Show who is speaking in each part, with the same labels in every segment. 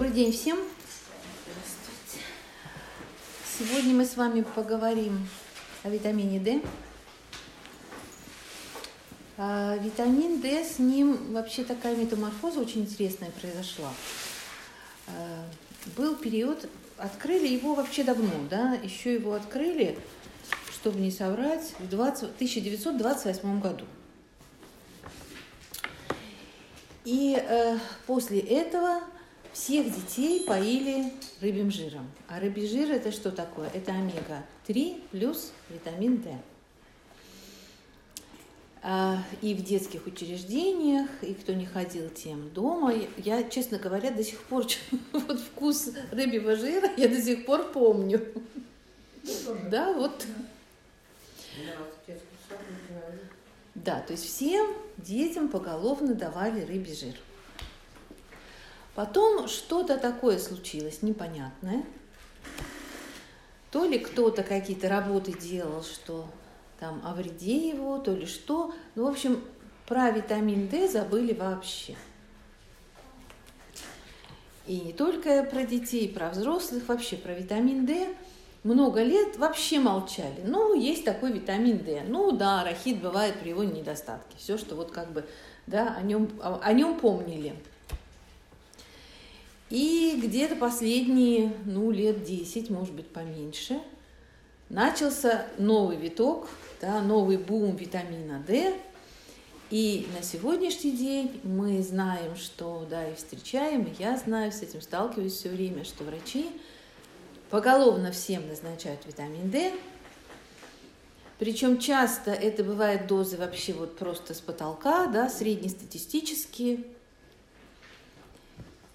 Speaker 1: Добрый день всем. Сегодня мы с вами поговорим о витамине D. А, витамин D, с ним вообще такая метаморфоза очень интересная произошла. А, был период, открыли его вообще давно, да, еще его открыли, чтобы не соврать, в 20, 1928 году. И э, после этого всех детей поили рыбьим жиром. А рыбий жир это что такое? Это омега-3 плюс витамин D. А, и в детских учреждениях, и кто не ходил тем дома. Я, честно говоря, до сих пор вот вкус рыбьего жира я до сих пор помню. Да, вот. Да, то есть всем детям поголовно давали рыбий жир. Потом что-то такое случилось непонятное. То ли кто-то какие-то работы делал, что там о вреде его, то ли что. Ну, в общем, про витамин D забыли вообще. И не только про детей, про взрослых, вообще про витамин D много лет вообще молчали. Ну, есть такой витамин D. Ну да, арахид бывает при его недостатке. Все, что вот как бы, да, о нем, о, о нем помнили. И где-то последние, ну, лет 10, может быть, поменьше, начался новый виток, да, новый бум витамина D. И на сегодняшний день мы знаем, что, да, и встречаем, и я знаю, с этим сталкиваюсь все время, что врачи поголовно всем назначают витамин D. Причем часто это бывает дозы вообще вот просто с потолка, да, среднестатистические,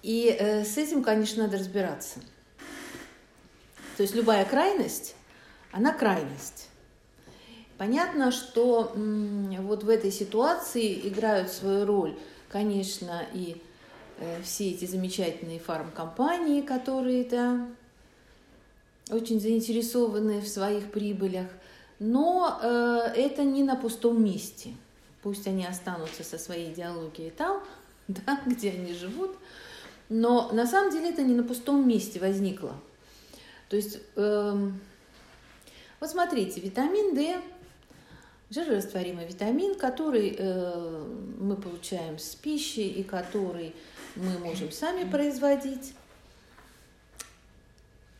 Speaker 1: и э, с этим, конечно, надо разбираться. То есть любая крайность, она крайность. Понятно, что вот в этой ситуации играют свою роль, конечно, и э, все эти замечательные фармкомпании, которые да, очень заинтересованы в своих прибылях, но э, это не на пустом месте. Пусть они останутся со своей идеологией там, да, где они живут, но на самом деле это не на пустом месте возникло. То есть, э, вот смотрите, витамин D, жирорастворимый витамин, который э, мы получаем с пищи и который мы можем сами производить.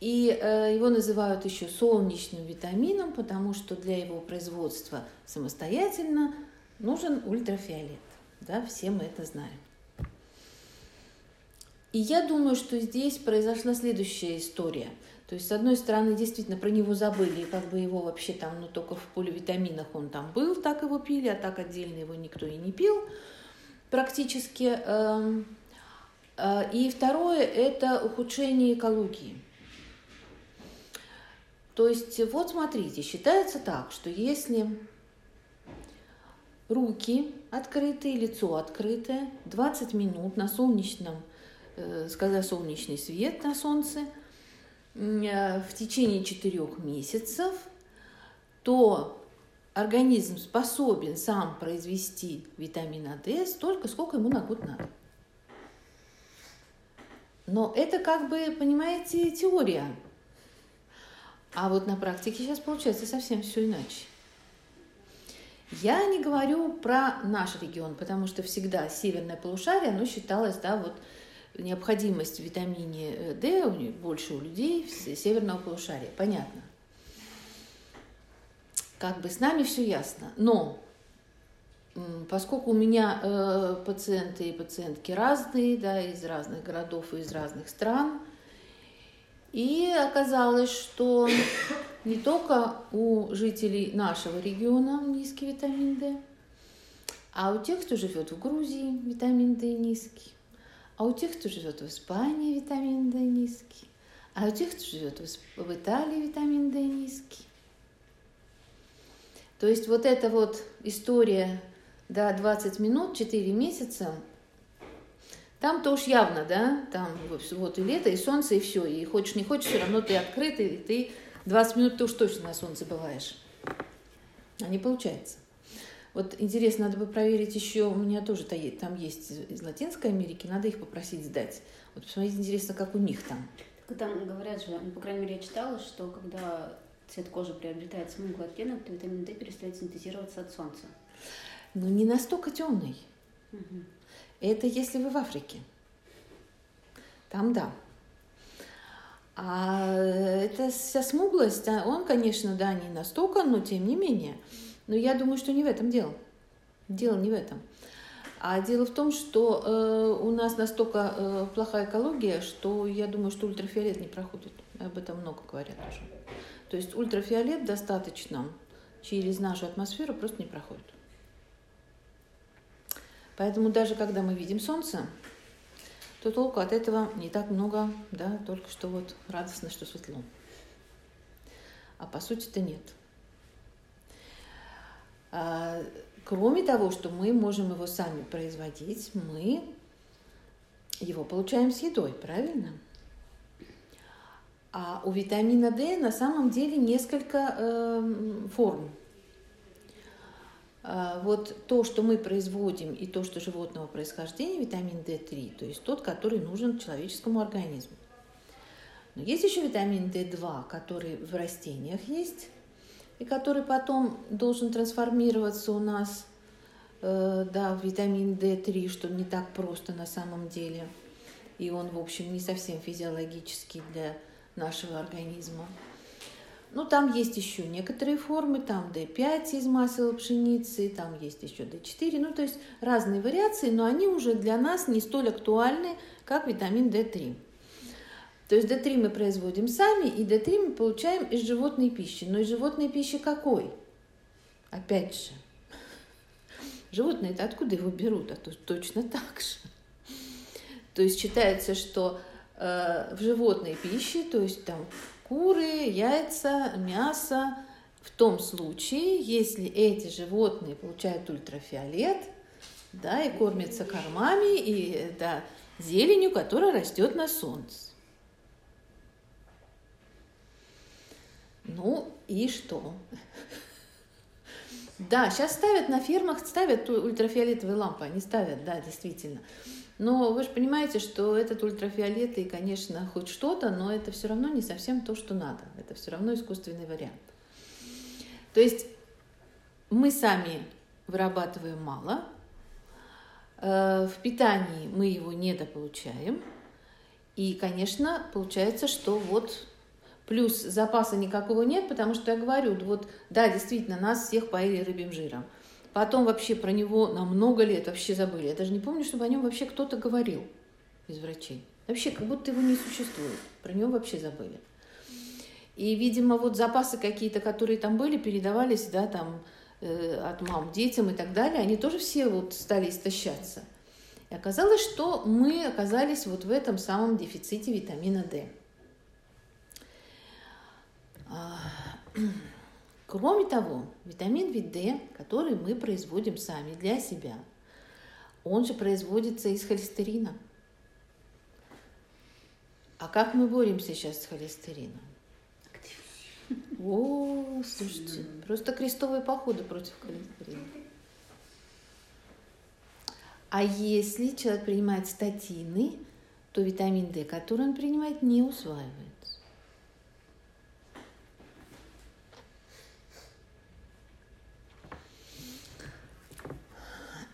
Speaker 1: И э, его называют еще солнечным витамином, потому что для его производства самостоятельно нужен ультрафиолет. Да, все мы это знаем. И я думаю, что здесь произошла следующая история. То есть, с одной стороны, действительно про него забыли, и как бы его вообще там, ну, только в поливитаминах он там был, так его пили, а так отдельно его никто и не пил практически. Эм, э, и второе – это ухудшение экологии. То есть, вот смотрите, считается так, что если руки открытые, лицо открытое, 20 минут на солнечном когда солнечный свет на солнце, э, в течение четырех месяцев, то организм способен сам произвести витамина D столько, сколько ему на год надо. Но это как бы, понимаете, теория. А вот на практике сейчас получается совсем все иначе. Я не говорю про наш регион, потому что всегда северное полушарие, оно считалось, да, вот необходимость в витамине э, D больше у людей северного полушария. Понятно. Как бы с нами все ясно. Но поскольку у меня э, пациенты и пациентки разные, да, из разных городов и из разных стран, и оказалось, что не только у жителей нашего региона низкий витамин D, а у тех, кто живет в Грузии, витамин D низкий. А у тех, кто живет в Испании, витамин D низкий. А у тех, кто живет в Италии, витамин D низкий. То есть вот эта вот история, да, 20 минут, 4 месяца, там-то уж явно, да, там вот и лето, и солнце, и все. И хочешь, не хочешь, все равно ты открытый, и ты 20 минут ты уж точно на солнце бываешь. А не получается. Вот интересно, надо бы проверить еще, у меня тоже там есть из Латинской Америки, надо их попросить сдать. Вот посмотрите, интересно, как у них там.
Speaker 2: Так там говорят же, ну, по крайней мере, я читала, что когда цвет кожи приобретает смуглый оттенок, то витамин D перестает синтезироваться от солнца.
Speaker 1: Ну, не настолько темный. Угу. Это если вы в Африке. Там да. А эта вся смуглость, он, конечно, да, не настолько, но тем не менее. Но я думаю, что не в этом дело. Дело не в этом. А дело в том, что э, у нас настолько э, плохая экология, что я думаю, что ультрафиолет не проходит. Об этом много говорят уже. То есть ультрафиолет достаточно через нашу атмосферу просто не проходит. Поэтому даже когда мы видим солнце, то толку от этого не так много, да, только что вот радостно, что светло. А по сути-то нет. А, кроме того, что мы можем его сами производить, мы его получаем с едой, правильно? А у витамина D на самом деле несколько э, форм. А, вот то, что мы производим, и то, что животного происхождения, витамин D3, то есть тот, который нужен человеческому организму. Но есть еще витамин D2, который в растениях есть, и который потом должен трансформироваться у нас э, да, в витамин D3, что не так просто на самом деле. И он, в общем, не совсем физиологический для нашего организма. Ну, там есть еще некоторые формы, там D5 из масла пшеницы, там есть еще D4, ну, то есть разные вариации, но они уже для нас не столь актуальны, как витамин D3. То есть D3 мы производим сами, и D3 мы получаем из животной пищи. Но из животной пищи какой? Опять же, животные-то откуда его берут? А то точно так же. То есть считается, что э, в животной пище, то есть там куры, яйца, мясо, в том случае, если эти животные получают ультрафиолет, да, и кормятся кормами, и да, зеленью, которая растет на солнце. Ну и что? Да, сейчас ставят на фермах, ставят ультрафиолетовые лампы, они ставят, да, действительно. Но вы же понимаете, что этот ультрафиолет и, конечно, хоть что-то, но это все равно не совсем то, что надо. Это все равно искусственный вариант. То есть мы сами вырабатываем мало, э, в питании мы его недополучаем, и, конечно, получается, что вот плюс запаса никакого нет, потому что я говорю, вот да, действительно, нас всех поили рыбьим жиром. Потом вообще про него на много лет вообще забыли. Я даже не помню, чтобы о нем вообще кто-то говорил из врачей. Вообще, как будто его не существует. Про него вообще забыли. И, видимо, вот запасы какие-то, которые там были, передавались, да, там, э, от мам детям и так далее, они тоже все вот стали истощаться. И оказалось, что мы оказались вот в этом самом дефиците витамина D. Кроме того, витамин D, который мы производим сами для себя, он же производится из холестерина. А как мы боремся сейчас с холестерином? О, слушайте, просто крестовые походы против холестерина. А если человек принимает статины, то витамин D, который он принимает, не усваивается.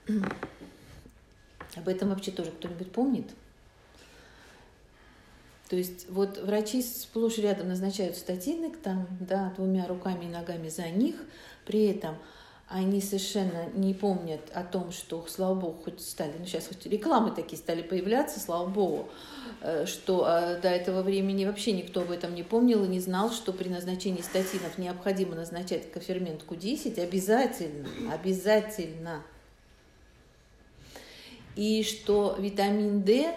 Speaker 1: Об этом вообще тоже кто-нибудь помнит? То есть вот врачи сплошь рядом назначают статины, там, да, двумя руками и ногами за них, при этом они совершенно не помнят о том, что, слава богу, хоть стали, ну сейчас хоть рекламы такие стали появляться, слава богу, э, что э, до этого времени вообще никто об этом не помнил и не знал, что при назначении статинов необходимо назначать кофермент Q10 обязательно, обязательно и что витамин D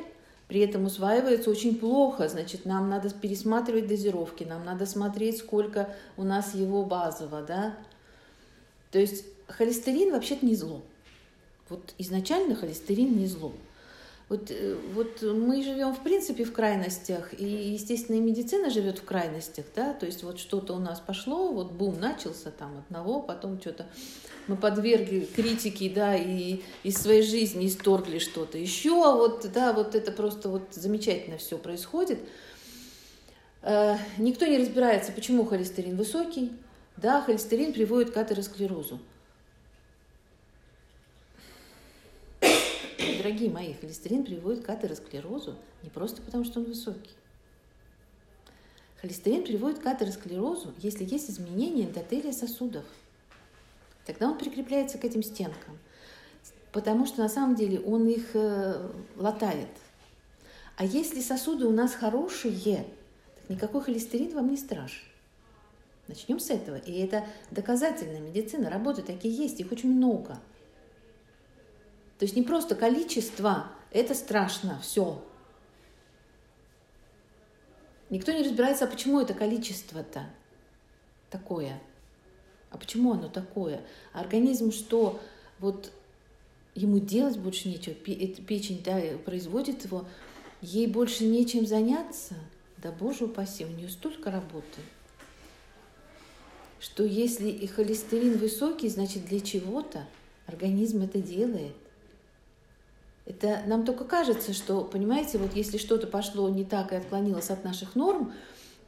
Speaker 1: при этом усваивается очень плохо, значит, нам надо пересматривать дозировки, нам надо смотреть, сколько у нас его базово, да. То есть холестерин вообще-то не зло. Вот изначально холестерин не зло. Вот, э, вот мы живем, в принципе, в крайностях, и, естественно, и медицина живет в крайностях, да, то есть вот что-то у нас пошло, вот бум начался там одного, потом что-то мы подвергли критике, да, и из своей жизни исторгли что-то еще, вот, да, вот это просто вот замечательно все происходит. Э, никто не разбирается, почему холестерин высокий, да, холестерин приводит к атеросклерозу. дорогие мои, холестерин приводит к атеросклерозу не просто потому, что он высокий. Холестерин приводит к атеросклерозу, если есть изменение эндотелия сосудов. Тогда он прикрепляется к этим стенкам, потому что на самом деле он их э, латает. А если сосуды у нас хорошие, так никакой холестерин вам не страшен. Начнем с этого. И это доказательная медицина. Работы такие есть, их очень много – то есть не просто количество, это страшно, все. Никто не разбирается, а почему это количество-то такое? А почему оно такое? А организм что? Вот ему делать больше нечего, печень да, производит его, ей больше нечем заняться, да боже упаси, у нее столько работы, что если и холестерин высокий, значит для чего-то организм это делает. Это нам только кажется, что, понимаете, вот если что-то пошло не так и отклонилось от наших норм,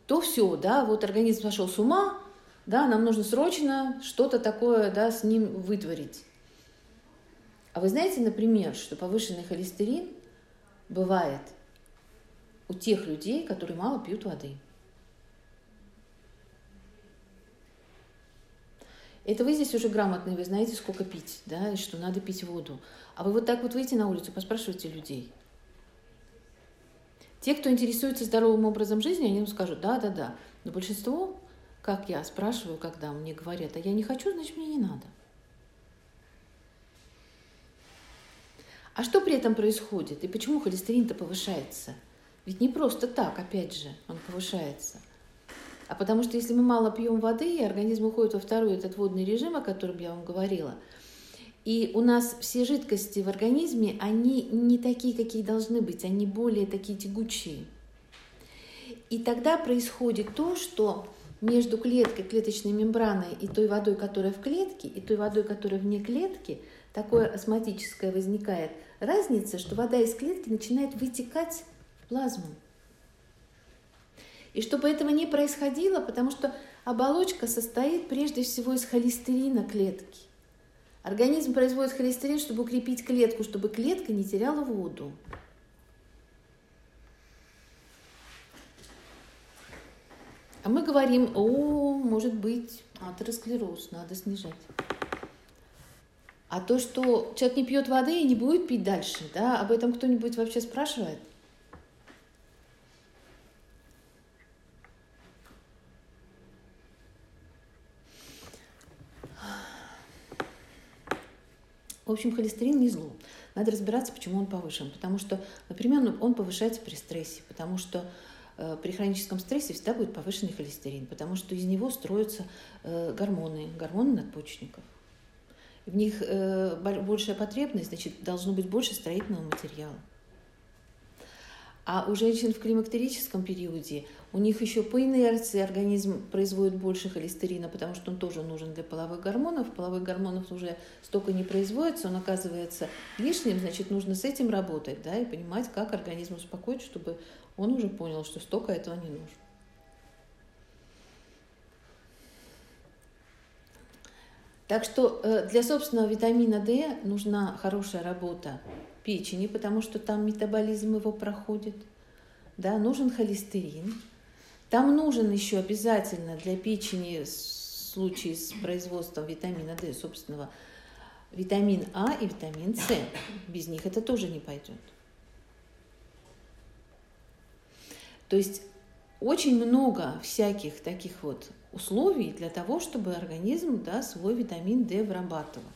Speaker 1: то все, да, вот организм сошел с ума, да, нам нужно срочно что-то такое, да, с ним вытворить. А вы знаете, например, что повышенный холестерин бывает у тех людей, которые мало пьют воды. Это вы здесь уже грамотные, вы знаете, сколько пить, да, и что надо пить воду. А вы вот так вот выйдете на улицу, поспрашивайте людей. Те, кто интересуется здоровым образом жизни, они вам скажут, да, да, да. Но большинство, как я спрашиваю, когда мне говорят, а я не хочу, значит, мне не надо. А что при этом происходит? И почему холестерин-то повышается? Ведь не просто так, опять же, он повышается. А потому что если мы мало пьем воды, и организм уходит во второй этот водный режим, о котором я вам говорила, и у нас все жидкости в организме, они не такие, какие должны быть, они более такие тягучие. И тогда происходит то, что между клеткой, клеточной мембраной и той водой, которая в клетке, и той водой, которая вне клетки, такое осмотическое возникает разница, что вода из клетки начинает вытекать в плазму. И чтобы этого не происходило, потому что оболочка состоит прежде всего из холестерина клетки. Организм производит холестерин, чтобы укрепить клетку, чтобы клетка не теряла воду. А мы говорим, о, может быть, атеросклероз, надо снижать. А то, что человек не пьет воды и не будет пить дальше, да, об этом кто-нибудь вообще спрашивает? В общем, холестерин не зло. Надо разбираться, почему он повышен. Потому что, например, он повышается при стрессе, потому что при хроническом стрессе всегда будет повышенный холестерин, потому что из него строятся э, гормоны, гормоны надпочечников. В них э, большая потребность, значит, должно быть больше строительного материала. А у женщин в климактерическом периоде у них еще по инерции организм производит больше холестерина, потому что он тоже нужен для половых гормонов. Половых гормонов уже столько не производится, он оказывается лишним, значит, нужно с этим работать, да, и понимать, как организм успокоить, чтобы он уже понял, что столько этого не нужно. Так что э, для собственного витамина D нужна хорошая работа печени, потому что там метаболизм его проходит. Да, нужен холестерин. Там нужен еще обязательно для печени в случае с производством витамина D собственного витамин А и витамин С. Без них это тоже не пойдет. То есть очень много всяких таких вот условий для того, чтобы организм да, свой витамин D вырабатывал.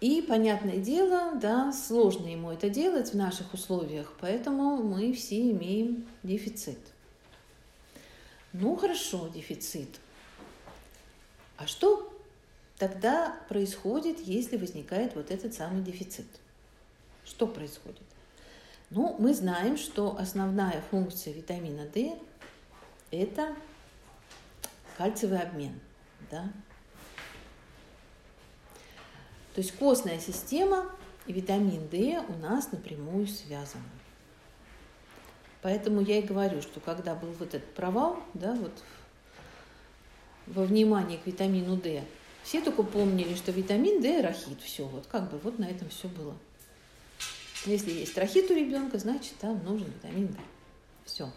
Speaker 1: И, понятное дело, да, сложно ему это делать в наших условиях, поэтому мы все имеем дефицит. Ну хорошо, дефицит. А что тогда происходит, если возникает вот этот самый дефицит? Что происходит? Ну, мы знаем, что основная функция витамина D – это кальциевый обмен. Да? То есть костная система и витамин D у нас напрямую связаны. Поэтому я и говорю, что когда был вот этот провал, да, вот во внимании к витамину D, все только помнили, что витамин D – рахит. Все, вот как бы вот на этом все было. Если есть рахит у ребенка, значит там нужен витамин D. Все.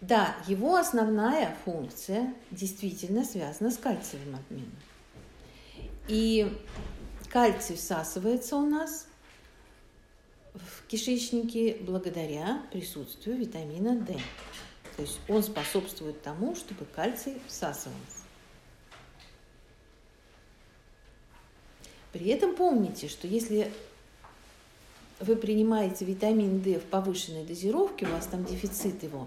Speaker 1: Да, его основная функция действительно связана с кальциевым обменом. И кальций всасывается у нас в кишечнике благодаря присутствию витамина D. То есть он способствует тому, чтобы кальций всасывался. При этом помните, что если вы принимаете витамин D в повышенной дозировке, у вас там дефицит его,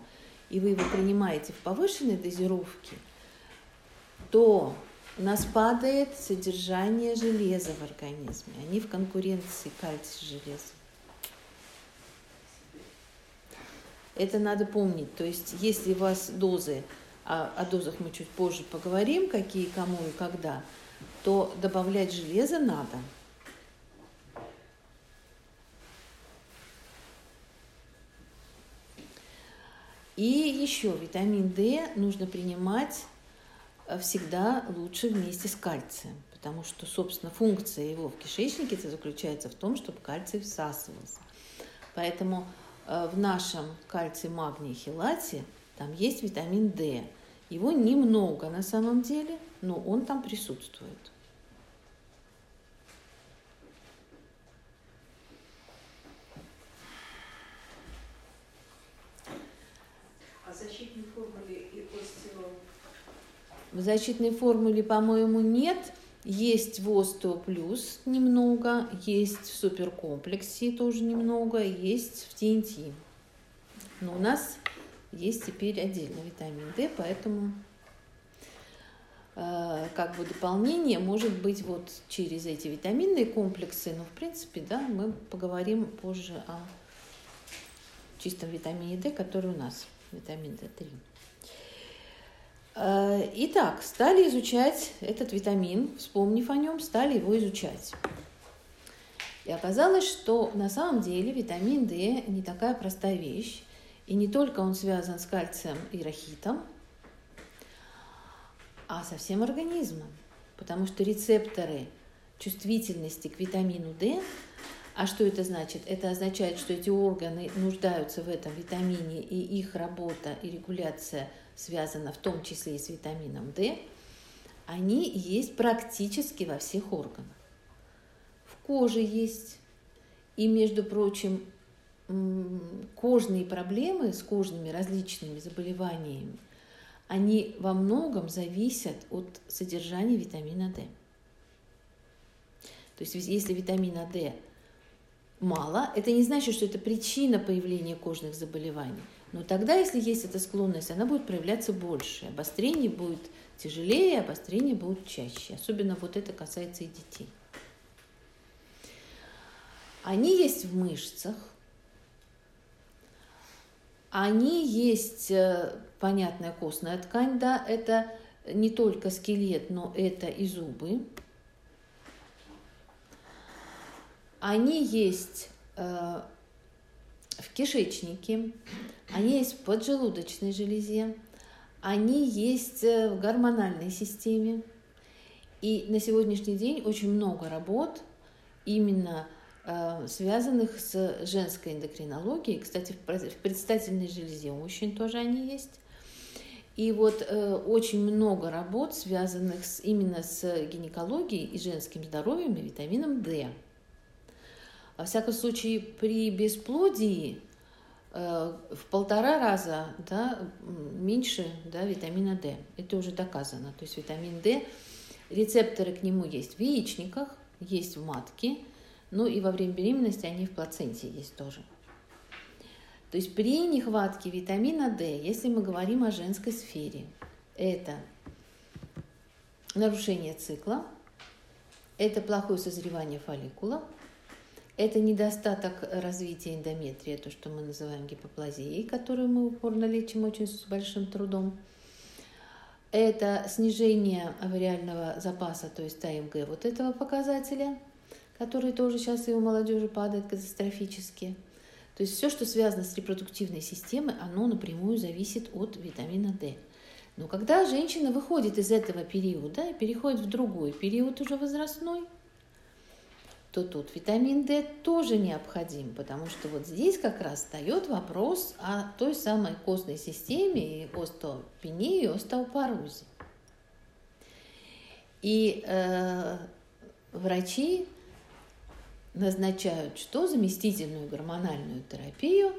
Speaker 1: и вы его принимаете в повышенной дозировке, то у нас падает содержание железа в организме. Они в конкуренции кальций-железо. Это надо помнить. То есть, если у вас дозы, а о дозах мы чуть позже поговорим, какие, кому и когда, то добавлять железо надо. И еще витамин D нужно принимать э, всегда лучше вместе с кальцием, потому что, собственно, функция его в кишечнике заключается в том, чтобы кальций всасывался. Поэтому Э, в нашем кальций, магний, хелате там есть витамин D. Его немного на самом деле, но он там присутствует.
Speaker 3: А защитной формуле и остео...
Speaker 1: В защитной формуле, по-моему, нет. Есть в Остео Плюс немного, есть в Суперкомплексе тоже немного, есть в ТНТ. Но у нас есть теперь отдельно витамин D, поэтому э, как бы дополнение может быть вот через эти витаминные комплексы, но в принципе, да, мы поговорим позже о чистом витамине D, который у нас, витамин D3. Э, итак, стали изучать этот витамин, вспомнив о нем, стали его изучать. И оказалось, что на самом деле витамин D не такая простая вещь. И не только он связан с кальцием и рахитом, а со всем организмом. Потому что рецепторы чувствительности к витамину D, а что это значит? Это означает, что эти органы нуждаются в этом витамине, и их работа и регуляция – связана в том числе и с витамином D, они есть практически во всех органах. В коже есть. И, между прочим, кожные проблемы с кожными различными заболеваниями, они во многом зависят от содержания витамина D. То есть если витамина D мало, это не значит, что это причина появления кожных заболеваний. Но тогда, если есть эта склонность, она будет проявляться больше. Обострение будет тяжелее, обострение будет чаще. Особенно вот это касается и детей. Они есть в мышцах, они есть, э, понятная костная ткань, да, это не только скелет, но это и зубы. Они есть э, в кишечнике, они есть в поджелудочной железе, они есть э, в гормональной системе. И на сегодняшний день очень много работ именно связанных с женской эндокринологией. Кстати, в предстательной железе у мужчин тоже они есть. И вот э, очень много работ, связанных с, именно с гинекологией и женским здоровьем и витамином D. Во всяком случае, при бесплодии э, в полтора раза да, меньше да, витамина D. Это уже доказано. То есть витамин D, рецепторы к нему есть в яичниках, есть в матке, ну и во время беременности они в плаценте есть тоже. То есть при нехватке витамина D, если мы говорим о женской сфере, это нарушение цикла, это плохое созревание фолликула – Это недостаток развития эндометрия, то, что мы называем гипоплазией, которую мы упорно лечим очень с большим трудом. Это снижение авариального запаса, то есть ТМГ вот этого показателя, который тоже сейчас и у молодежи падает катастрофически. То есть все, что связано с репродуктивной системой, оно напрямую зависит от витамина D. Но когда женщина выходит из этого периода и переходит в другой период уже возрастной, то тут витамин D тоже необходим, потому что вот здесь как раз встает вопрос о той самой костной системе и остеопении, и остеопорозе. И э, врачи назначают что? Заместительную гормональную терапию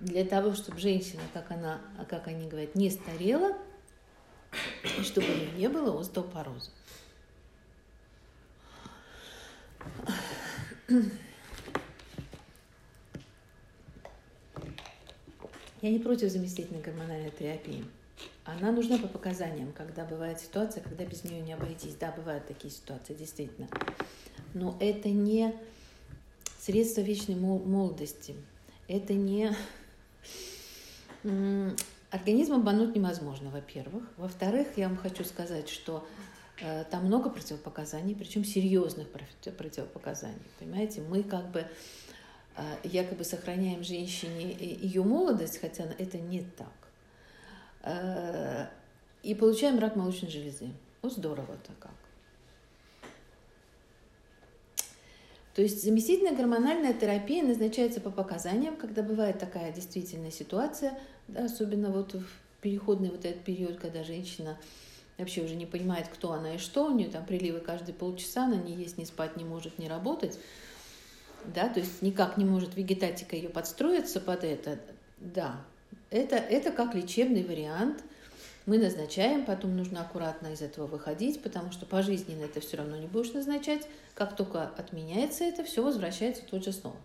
Speaker 1: для того, чтобы женщина, как, она, как они говорят, не старела, и чтобы у нее не было остеопороза. Я не против заместительной гормональной терапии. Она нужна по показаниям, когда бывает ситуация, когда без нее не обойтись. Да, бывают такие ситуации, действительно. Но это не средство вечной молодости. Это не... Организм обмануть невозможно, во-первых. Во-вторых, я вам хочу сказать, что Э, там много противопоказаний, причем серьезных противопоказаний. Понимаете, мы как бы э, якобы сохраняем женщине ее молодость, хотя это не так. Э, и получаем рак молочной железы. Вот здорово-то как. То есть заместительная гормональная терапия назначается по показаниям, когда бывает такая действительная ситуация, да, особенно вот в переходный вот этот период, когда женщина вообще уже не понимает, кто она и что, у нее там приливы каждые полчаса, она не есть, не спать не может, не работать, да, то есть никак не может вегетатика ее подстроиться под это, да, это, это как лечебный вариант, мы назначаем, потом нужно аккуратно из этого выходить, потому что пожизненно это все равно не будешь назначать, как только отменяется это, все возвращается тут же снова.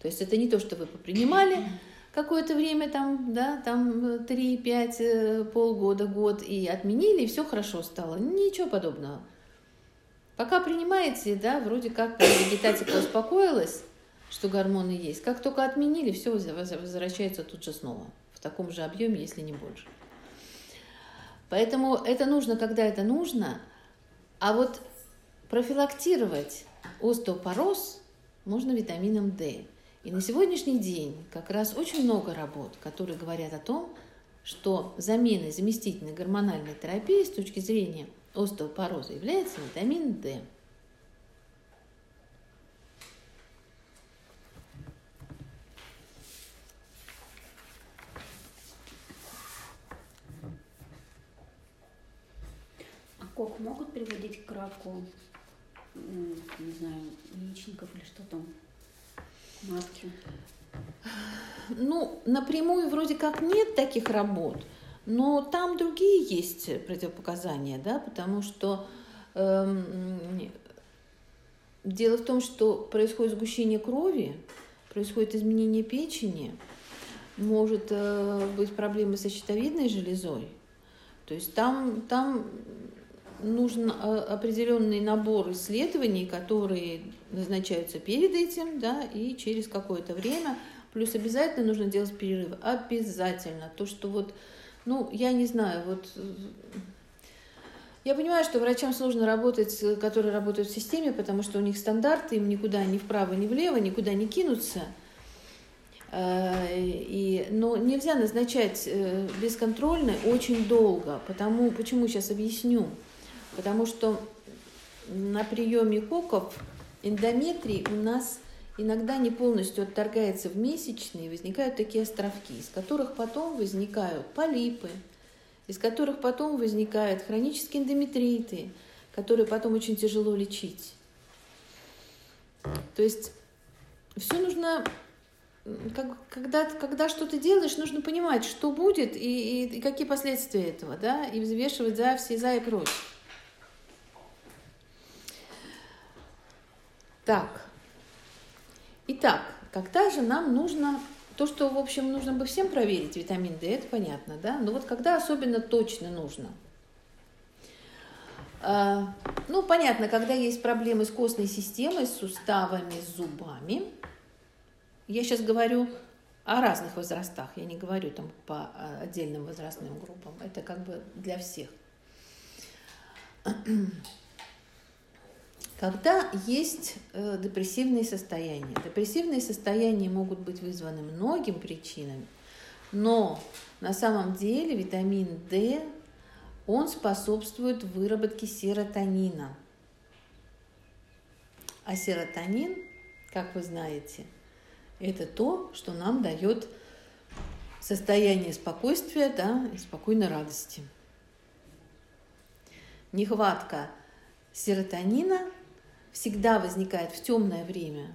Speaker 1: То есть это не то, что вы попринимали, какое-то время, там, да, там 3-5, э, полгода, год, и отменили, и все хорошо стало. Ничего подобного. Пока принимаете, да, вроде как вегетатика успокоилась, что гормоны есть. Как только отменили, все возвращается тут же снова. В таком же объеме, если не больше. Поэтому это нужно, когда это нужно. А вот профилактировать остеопороз можно витамином D. И на сегодняшний день как раз очень много работ, которые говорят о том, что заменой заместительной гормональной терапии с точки зрения остеопороза является витамин D.
Speaker 2: А кок могут приводить к раку, не знаю, яичников или что там? матки?
Speaker 1: Ну, напрямую вроде как нет таких работ, но там другие есть противопоказания, да, потому что эм, дело в том, что происходит сгущение крови, происходит изменение печени, может э, быть проблемы со щитовидной железой. То есть там, там нужен э, определенный набор исследований, которые назначаются перед этим, да, и через какое-то время. Плюс обязательно нужно делать перерывы. Обязательно. То, что вот, ну, я не знаю, вот я понимаю, что врачам сложно работать, которые работают в системе, потому что у них стандарты, им никуда ни вправо, ни влево, никуда не кинуться. Э, и, но нельзя назначать э, бесконтрольно очень долго, потому, почему сейчас объясню. Потому что на приеме коков эндометрий у нас иногда не полностью отторгается в месячные, возникают такие островки, из которых потом возникают полипы, из которых потом возникают хронические эндометриты, которые потом очень тяжело лечить. То есть все нужно, как, когда, когда что-то делаешь, нужно понимать, что будет и, и, и какие последствия этого, да, и взвешивать за все за и против. Так. Итак, когда же нам нужно то, что, в общем, нужно бы всем проверить, витамин D, это понятно, да? Но вот когда особенно точно нужно? А, ну, понятно, когда есть проблемы с костной системой, с суставами, с зубами. Я сейчас говорю о разных возрастах, я не говорю там по а, отдельным возрастным группам. Это как бы для всех. Когда есть э, депрессивные состояния. Депрессивные состояния могут быть вызваны многими причинами, но на самом деле витамин D он способствует выработке серотонина. А серотонин, как вы знаете, это то, что нам дает состояние спокойствия да, и спокойной радости. Нехватка серотонина всегда возникает в темное время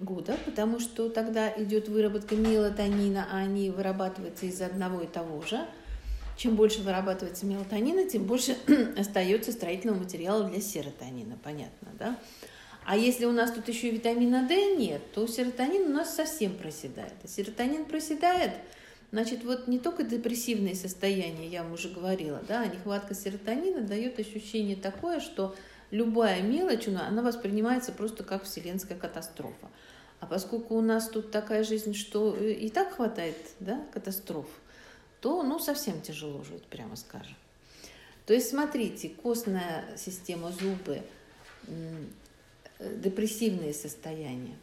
Speaker 1: года, потому что тогда идет выработка мелатонина, а они вырабатываются из одного и того же – чем больше вырабатывается мелатонина, тем больше остается строительного материала для серотонина, понятно, да? А если у нас тут еще и витамина D нет, то серотонин у нас совсем проседает. А серотонин проседает, значит, вот не только депрессивные состояния, я вам уже говорила, да, а нехватка серотонина дает ощущение такое, что любая мелочь, она воспринимается просто как вселенская катастрофа. А поскольку у нас тут такая жизнь, что и так хватает да, катастроф, то ну, совсем тяжело жить, прямо скажем. То есть, смотрите, костная система, зубы, депрессивные состояния,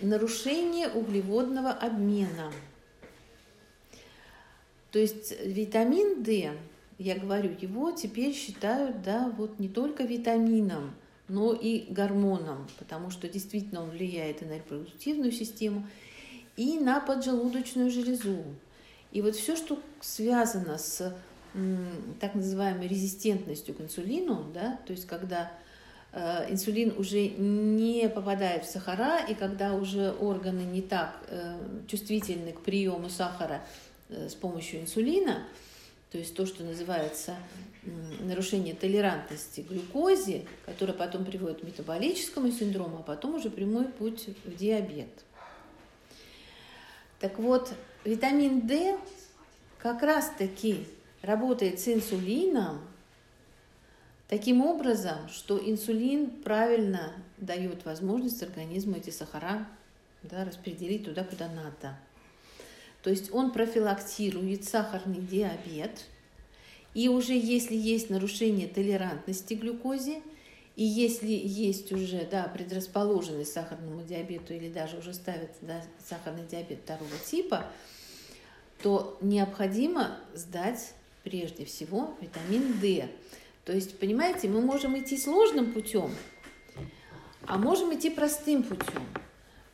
Speaker 1: нарушение углеводного обмена. То есть витамин D, я говорю, его теперь считают, да, вот не только витамином, но и гормоном, потому что действительно он влияет и на репродуктивную систему, и на поджелудочную железу. И вот все, что связано с так называемой резистентностью к инсулину, да, то есть когда э, инсулин уже не попадает в сахара, и когда уже органы не так э, чувствительны к приему сахара э, с помощью инсулина, то есть то, что называется нарушение толерантности к глюкозе, которое потом приводит к метаболическому синдрому, а потом уже прямой путь в диабет. Так вот, витамин D как раз-таки работает с инсулином таким образом, что инсулин правильно дает возможность организму эти сахара да, распределить туда, куда надо. То есть он профилактирует сахарный диабет, и уже если есть нарушение толерантности к глюкозе, и если есть уже да, предрасположенность к сахарному диабету или даже уже ставят да, сахарный диабет второго типа, то необходимо сдать прежде всего витамин D. То есть, понимаете, мы можем идти сложным путем, а можем идти простым путем.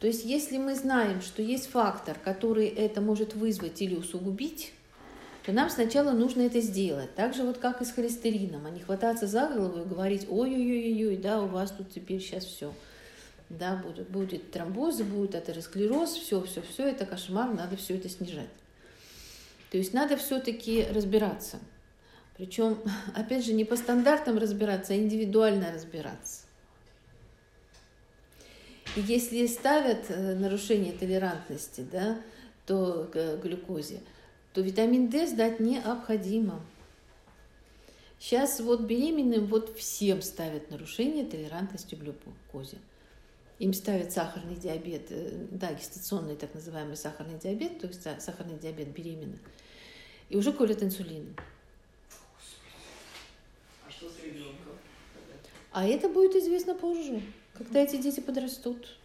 Speaker 1: То есть, если мы знаем, что есть фактор, который это может вызвать или усугубить, то нам сначала нужно это сделать. Так же вот как и с холестерином, а не хвататься за голову и говорить, ой-ой-ой-ой, да, у вас тут теперь сейчас все. Да, будет, будет тромбозы, будет атеросклероз, все, все, все, это кошмар, надо все это снижать. То есть надо все-таки разбираться. Причем, опять же, не по стандартам разбираться, а индивидуально разбираться. И если ставят э, нарушение толерантности, да, то к глюкозе, то витамин D сдать необходимо. Сейчас вот беременным вот всем ставят нарушение толерантности к глюкозе. Им ставят сахарный диабет, э, да, гестационный так называемый сахарный диабет, то есть сахарный диабет беременных, и уже колят инсулин.
Speaker 3: А что с ребенком?
Speaker 1: А это будет известно позже, когда эти дети подрастут.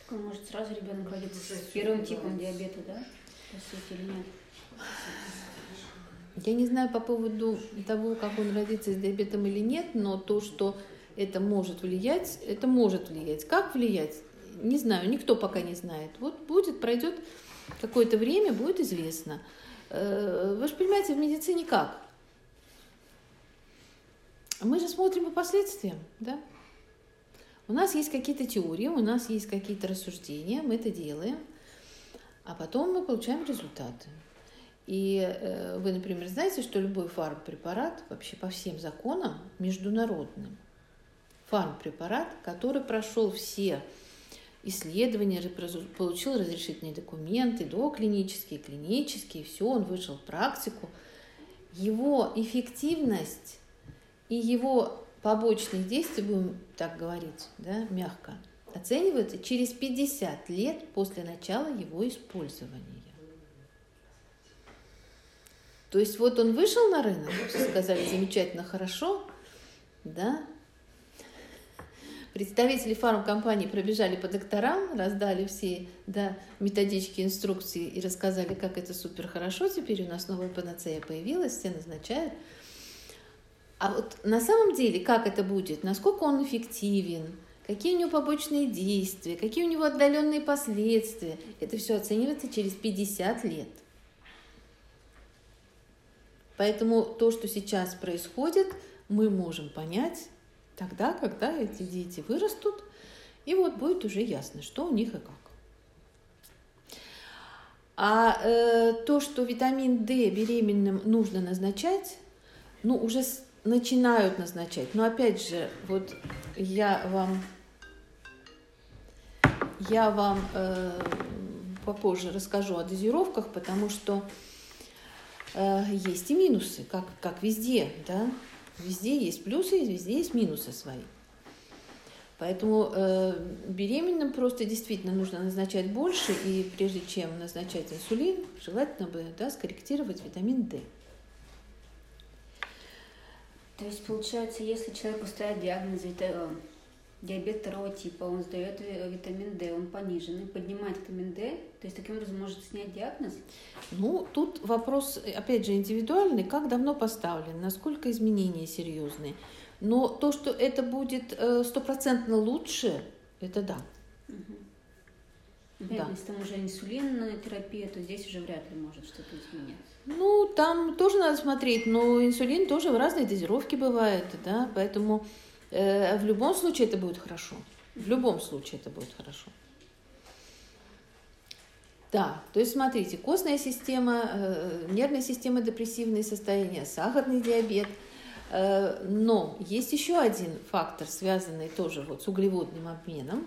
Speaker 2: Так он может сразу ребенок родиться с первым типом диабета, да? по сути, или нет?
Speaker 1: Я не знаю по поводу того, как он родится с диабетом или нет, но то, что это может влиять, это может влиять. Как влиять? Не знаю, никто пока не знает. Вот будет, пройдет какое-то время, будет известно. Э, вы же понимаете, в медицине как? Мы же смотрим по последствиям, да? У нас есть какие-то теории, у нас есть какие-то рассуждения, мы это делаем – а потом мы получаем результаты. И э, вы, например, знаете, что любой фармпрепарат вообще по всем законам международный. Фармпрепарат, который прошел все исследования, получил разрешительные документы, доклинические, клинические, все, он вышел в практику. его эффективность и его побочные действия, будем так говорить, да, мягко, оцениваются через 50 лет после начала его использования. То есть вот он вышел на рынок, сказали замечательно, хорошо, да, Представители фармкомпаний пробежали по докторам, раздали все да, методички, инструкции и рассказали, как это супер хорошо. Теперь у нас новая панацея появилась, все назначают. А вот на самом деле, как это будет, насколько он эффективен, какие у него побочные действия, какие у него отдаленные последствия, это все оценивается через 50 лет. Поэтому то, что сейчас происходит, мы можем понять тогда, когда эти дети вырастут, и вот будет уже ясно, что у них и как. А э, то, что витамин D беременным нужно назначать, ну, уже начинают назначать. Но опять же, вот я вам, я вам э, попозже расскажу о дозировках, потому что э, есть и минусы, как, как везде, да. Везде есть плюсы, везде есть минусы свои. Поэтому э, беременным просто действительно нужно назначать больше, и прежде чем назначать инсулин, желательно бы да, скорректировать витамин D.
Speaker 2: То есть, получается, если человеку ставят диагноз диабет второго типа, он сдает витамин D, он пониженный, поднимает витамин D, то есть таким образом может снять диагноз?
Speaker 1: Ну, тут вопрос, опять же, индивидуальный, как давно поставлен, насколько изменения серьезные. Но то, что это будет э, стопроцентно лучше, это да.
Speaker 2: Угу. да. Если там уже инсулинная терапия, то здесь уже вряд ли может что-то измениться.
Speaker 1: Ну, там тоже надо смотреть, но инсулин тоже в разной дозировке бывает, да, поэтому Э, в любом случае это будет хорошо. В любом случае это будет хорошо. Да, то есть смотрите, костная система, э, нервная система, депрессивные состояния, сахарный диабет. Э, но есть еще один фактор, связанный тоже вот с углеводным обменом.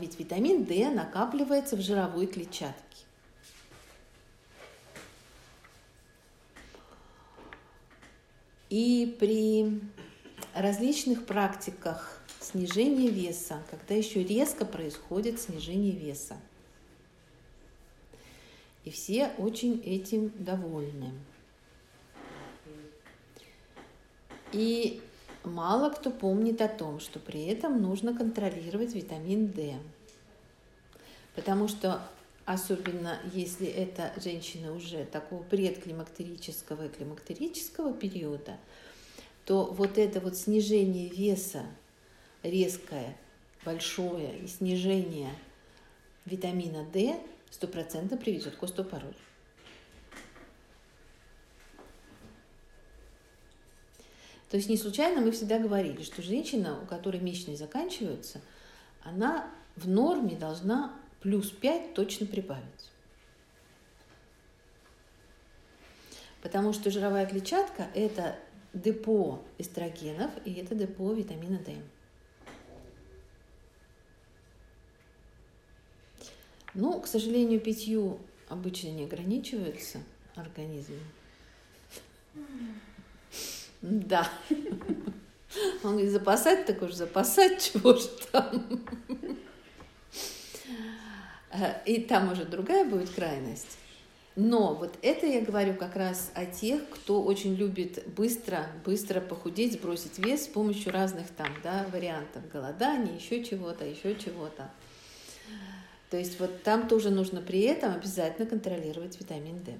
Speaker 1: Ведь витамин D накапливается в жировой клетчатке. И при различных практиках снижения веса, когда еще резко происходит снижение веса. И все очень этим довольны. И мало кто помнит о том, что при этом нужно контролировать витамин D. Потому что особенно если это женщина уже такого предклимактерического и климактерического периода – то вот это вот снижение веса резкое, большое и снижение витамина D стопроцентно приведет к остеопорозу. То есть не случайно мы всегда говорили, что женщина, у которой месячные заканчиваются, она в норме должна плюс 5 точно прибавить. Потому что жировая клетчатка – это депо эстрогенов, и это депо витамина D. Ну, к сожалению, питью обычно не ограничиваются организмом. Да. Он говорит, запасать так уж запасать, чего же там. И там уже другая будет крайность. Но вот это я говорю как раз о тех, кто очень любит быстро, быстро похудеть, сбросить вес с помощью разных там, да, вариантов голодания, еще чего-то, еще чего-то. То есть вот там тоже нужно при этом обязательно контролировать витамин D.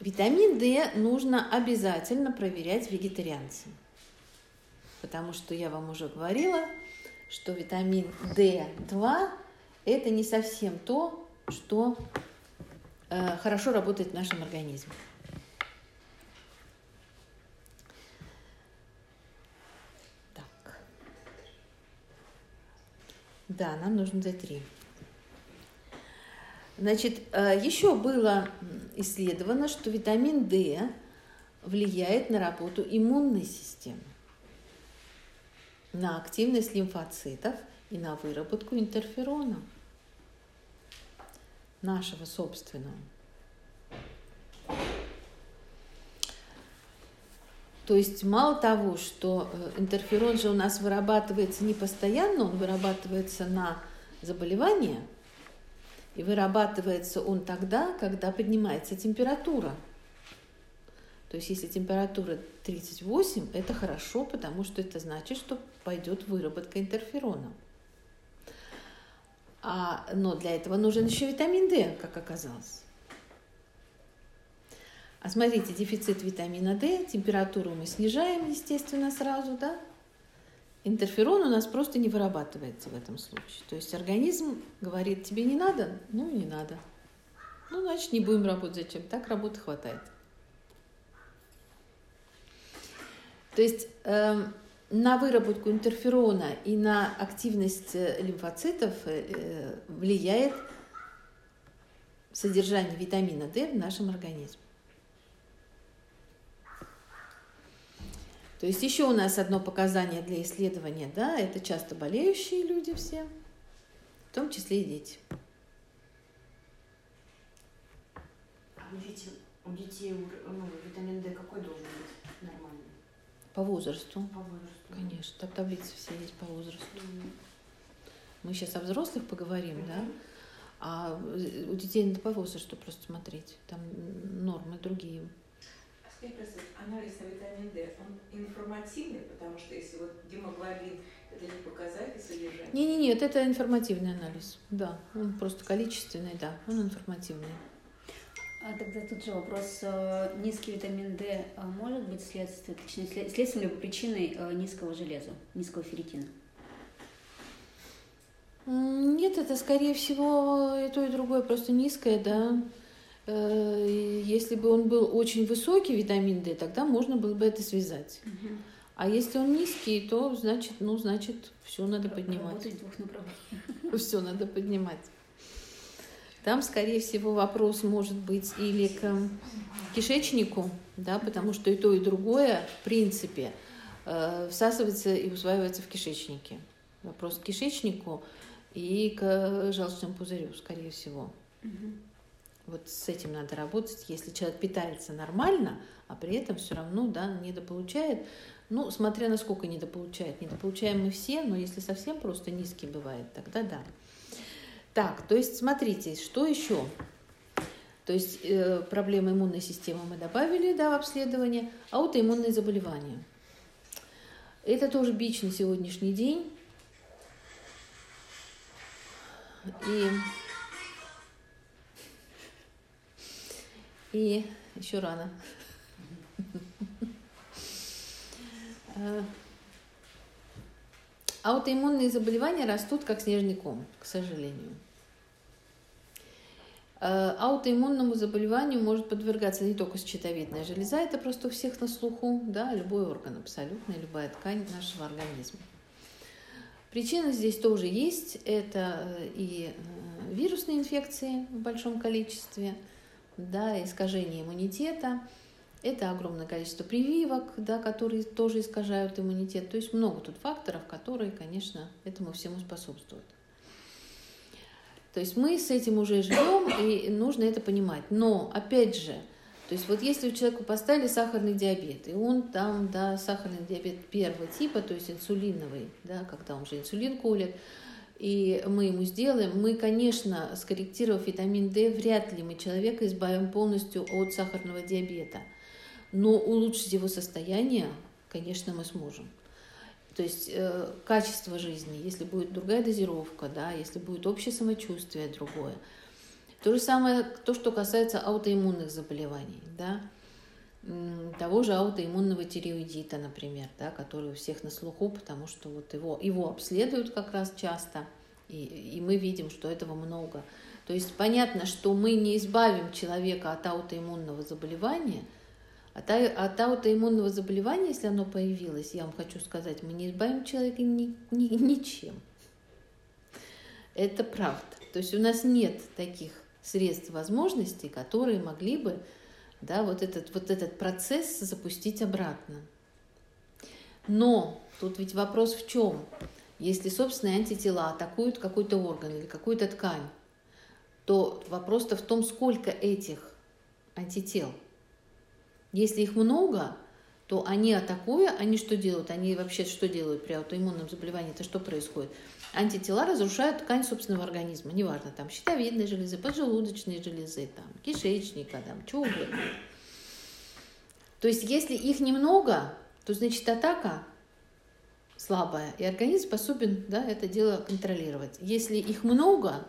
Speaker 1: Витамин D нужно обязательно проверять вегетарианцам. Потому что я вам уже говорила, что витамин D2 это не совсем то, что э, хорошо работает в нашем организме. Так. Да, нам нужно D3. Значит, э, еще было исследовано, что витамин D влияет на работу иммунной системы, на активность лимфоцитов и на выработку интерферона нашего собственного. То есть мало того, что э, интерферон же у нас вырабатывается не постоянно, он вырабатывается на заболевание, и вырабатывается он тогда, когда поднимается температура – то есть если температура 38, это хорошо, потому что это значит, что пойдет выработка интерферона. А, но для этого нужен еще витамин D, как оказалось. А смотрите, дефицит витамина D, температуру мы снижаем, естественно, сразу, да? Интерферон у нас просто не вырабатывается в этом случае. То есть организм говорит, тебе не надо? Ну, не надо. Ну, значит, не будем работать зачем? Так работы хватает. То есть э, на выработку интерферона и на активность э, лимфоцитов э, э, влияет содержание витамина D в нашем организме. То есть еще у нас одно показание для исследования, да, это часто болеющие люди все, в том числе и дети.
Speaker 4: А ведь у детей ну, витамин D какой должен быть?
Speaker 1: По возрасту.
Speaker 4: По возрасту.
Speaker 1: Конечно, там таблицы все есть по возрасту. Мы сейчас о взрослых поговорим, mm-hmm. да? А у детей надо по возрасту просто смотреть. Там нормы другие.
Speaker 3: Анализ на витамин D, он информативный, потому что если вот гемоглобин, это не показатель содержания?
Speaker 1: Не, не, нет, это информативный анализ, да, он просто количественный, да, он информативный.
Speaker 2: А тогда тут же вопрос, э, низкий витамин D а может быть следствием, точнее, следствием либо причиной э, низкого железа, низкого ферритина?
Speaker 1: Нет, это скорее всего и то, и другое, просто низкое, да. Э, если бы он был очень высокий, витамин D, тогда можно было бы это связать.
Speaker 2: Угу.
Speaker 1: А если он низкий, то значит, ну, значит, все надо поднимать.
Speaker 2: Работать в двух направлениях.
Speaker 1: Все надо поднимать. Там, скорее всего, вопрос может быть или к кишечнику, да, потому что и то, и другое, в принципе, э, всасывается и усваивается в кишечнике. Вопрос к кишечнику и к желчному пузырю, скорее всего.
Speaker 2: Угу.
Speaker 1: Вот с этим надо работать, если человек питается нормально, а при этом все равно да, недополучает. Ну, смотря на сколько недополучает. Недополучаем мы все, но если совсем просто низкий бывает, тогда да. Так, то есть смотрите, что еще? То есть э, проблемы иммунной системы мы добавили да, в обследование, аутоиммунные заболевания. Это тоже бич на сегодняшний день. И И еще рано. Э, аутоиммунные заболевания растут как снежный ком, к сожалению. Э, аутоиммунному заболеванию может подвергаться не только щитовидная железа, это просто у всех на слуху, да, любой орган абсолютно, любая ткань нашего организма. Причина здесь тоже есть, это э, и вирусные инфекции в большом количестве – да, искажение иммунитета. Это огромное количество прививок, да, которые тоже искажают иммунитет. То есть много тут факторов, которые, конечно, этому всему способствуют. То есть мы с этим уже живем, и нужно это понимать. Но, опять же, то есть вот если у человека поставили сахарный диабет, и он там, да, сахарный диабет первого типа, то есть инсулиновый, да, когда он же инсулин колет, и мы ему сделаем, мы, конечно, скорректировав витамин D, вряд ли мы человека избавим полностью от сахарного диабета. Но улучшить его состояние, конечно, мы сможем. То есть э, качество жизни, если будет другая дозировка, да, если будет общее самочувствие другое. То же самое, то, что касается аутоиммунных заболеваний, да, того же аутоиммунного тиреоидита, например, да, который у всех на слуху, потому что вот его, его обследуют как раз часто, и, и мы видим, что этого много. То есть понятно, что мы не избавим человека от аутоиммунного заболевания, от, от аутоиммунного заболевания, если оно появилось, я вам хочу сказать, мы не избавим человека ни, ни, ничем. Это правда. То есть у нас нет таких средств, возможностей, которые могли бы да, вот, этот, вот этот процесс запустить обратно. Но тут ведь вопрос в чем? Если собственные антитела атакуют какой-то орган или какую-то ткань, то вопрос-то в том, сколько этих антител. Если их много, то они атакуя, они что делают? Они вообще что делают при аутоиммунном заболевании? Это что происходит? Антитела разрушают ткань собственного организма, неважно, там щитовидные железы, поджелудочные железы, там, кишечника, там, что угодно. То есть, если их немного, то значит атака слабая, и организм способен да, это дело контролировать. Если их много,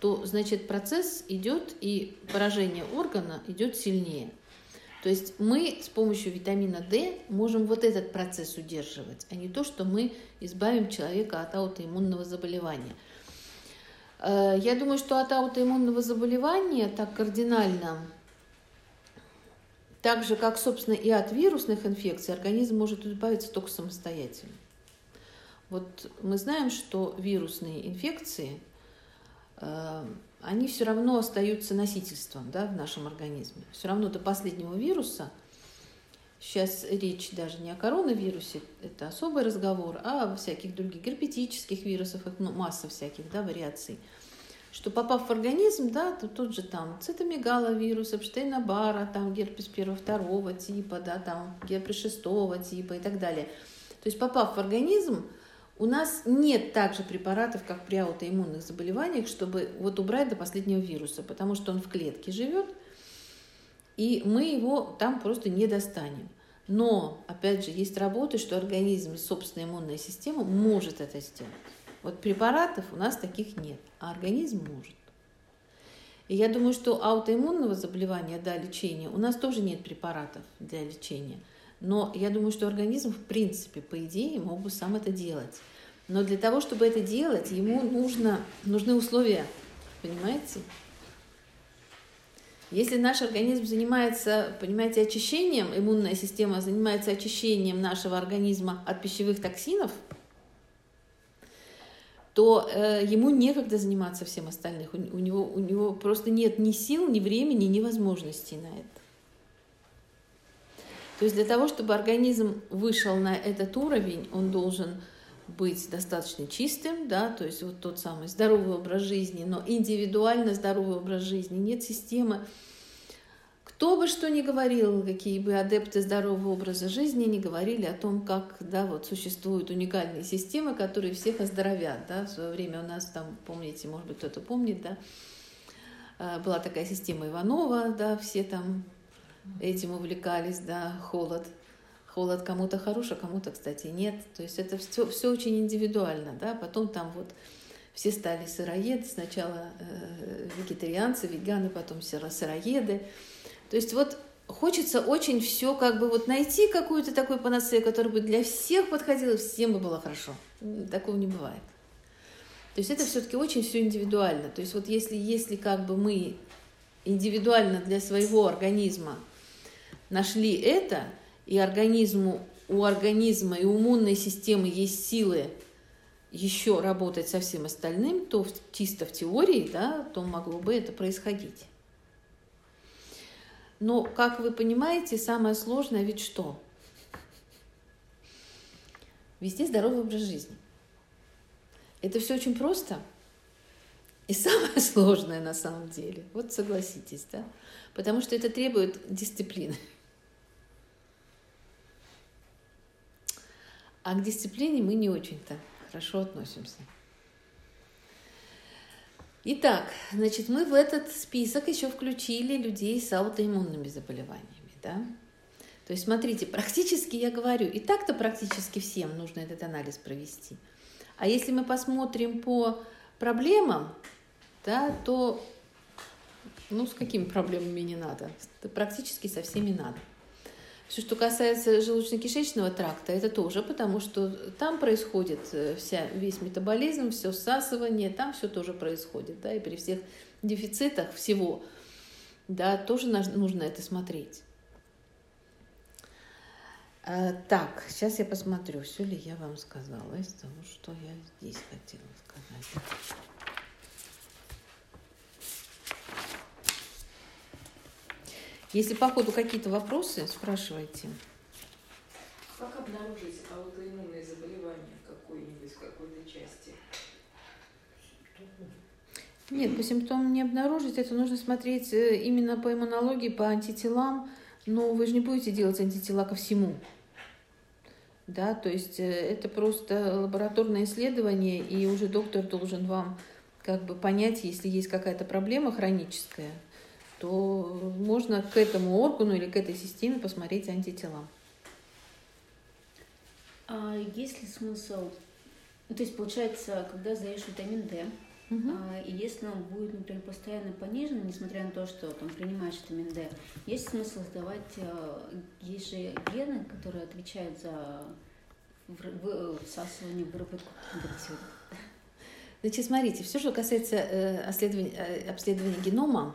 Speaker 1: то значит процесс идет и поражение органа идет сильнее. То есть мы с помощью витамина D можем вот этот процесс удерживать, а не то, что мы избавим человека от аутоиммунного заболевания. Э, я думаю, что от аутоиммунного заболевания так кардинально, так же, как, собственно, и от вирусных инфекций, организм может избавиться только самостоятельно. Вот мы знаем, что вирусные инфекции, э, они все равно остаются носительством да, в нашем организме. Все равно до последнего вируса, сейчас речь даже не о коронавирусе, это особый разговор, а о всяких других герпетических вирусах, их масса всяких да, вариаций, что попав в организм, да, то тот же там цитомегаловирус, Эпштейна-Бара, там герпес первого-второго типа, да, там герпес шестого типа и так далее. То есть попав в организм, у нас нет также препаратов, как при аутоиммунных заболеваниях, чтобы вот убрать до последнего вируса, потому что он в клетке живет, и мы его там просто не достанем. Но, опять же, есть работы, что организм собственная иммунная система может это сделать. Вот препаратов у нас таких нет, а организм может. И я думаю, что аутоиммунного заболевания, да, лечения, у нас тоже нет препаратов для лечения – но я думаю, что организм, в принципе, по идее, мог бы сам это делать. Но для того, чтобы это делать, ему нужно, нужны условия. Понимаете? Если наш организм занимается, понимаете, очищением, иммунная система занимается очищением нашего организма от пищевых токсинов, то э, ему некогда заниматься всем остальным. У, у, него, у него просто нет ни сил, ни времени, ни возможностей на это. То есть для того, чтобы организм вышел на этот уровень, он должен быть достаточно чистым, да, то есть вот тот самый здоровый образ жизни, но индивидуально здоровый образ жизни, нет системы. Кто бы что ни говорил, какие бы адепты здорового образа жизни не говорили о том, как да, вот существуют уникальные системы, которые всех оздоровят. Да. В свое время у нас там, помните, может быть, кто-то помнит, да, а, была такая система Иванова, да, все там этим увлекались, да, холод. Холод кому-то хорош, а кому-то, кстати, нет. То есть это все, все очень индивидуально, да. Потом там вот все стали сыроеды, сначала э, вегетарианцы, веганы, потом сыроеды. То есть вот хочется очень все как бы вот найти какую-то такую панацею, которая бы для всех подходила, всем бы было хорошо. Такого не бывает. То есть это все-таки очень все индивидуально. То есть вот если, если как бы мы индивидуально для своего организма нашли это, и организму, у организма и у иммунной системы есть силы еще работать со всем остальным, то чисто в теории, да, то могло бы это происходить. Но, как вы понимаете, самое сложное ведь что? Вести здоровый образ жизни. Это все очень просто и самое сложное на самом деле. Вот согласитесь, да? Потому что это требует дисциплины. А к дисциплине мы не очень-то хорошо относимся. Итак, значит, мы в этот список еще включили людей с аутоиммунными заболеваниями, да? То есть, смотрите, практически, я говорю, и так-то практически всем нужно этот анализ провести. А если мы посмотрим по проблемам, да, то ну, с какими проблемами не надо? Практически со всеми надо. Все, что касается желудочно-кишечного тракта, это тоже, потому что там происходит э, вся, весь метаболизм, все всасывание, там все тоже происходит, да, и при всех дефицитах всего, да, тоже нужно это смотреть. А, так, сейчас я посмотрю, все ли я вам сказала из того, что я здесь хотела сказать. Если по ходу какие-то вопросы, спрашивайте.
Speaker 3: Как обнаружить аутоиммунные заболевания какой-нибудь, какой-то части?
Speaker 1: Нет, по симптомам не обнаружить. Это нужно смотреть э, именно по иммунологии, по антителам. Но вы же не будете делать антитела ко всему. Да, то есть э, это просто лабораторное исследование, и уже доктор должен вам как бы понять, если есть какая-то проблема хроническая, то можно к этому органу или к этой системе посмотреть антитела.
Speaker 2: А есть ли смысл, ну, то есть получается, когда сдаешь витамин D,
Speaker 1: Угу.
Speaker 2: а, и если он будет, например, постоянно понижен, несмотря на то, что там принимаешь витамин D, есть смысл сдавать, а, есть же гены, которые отвечают за всасывание, выработку.
Speaker 1: Значит, смотрите, все, что касается э, обследования, э, обследования генома,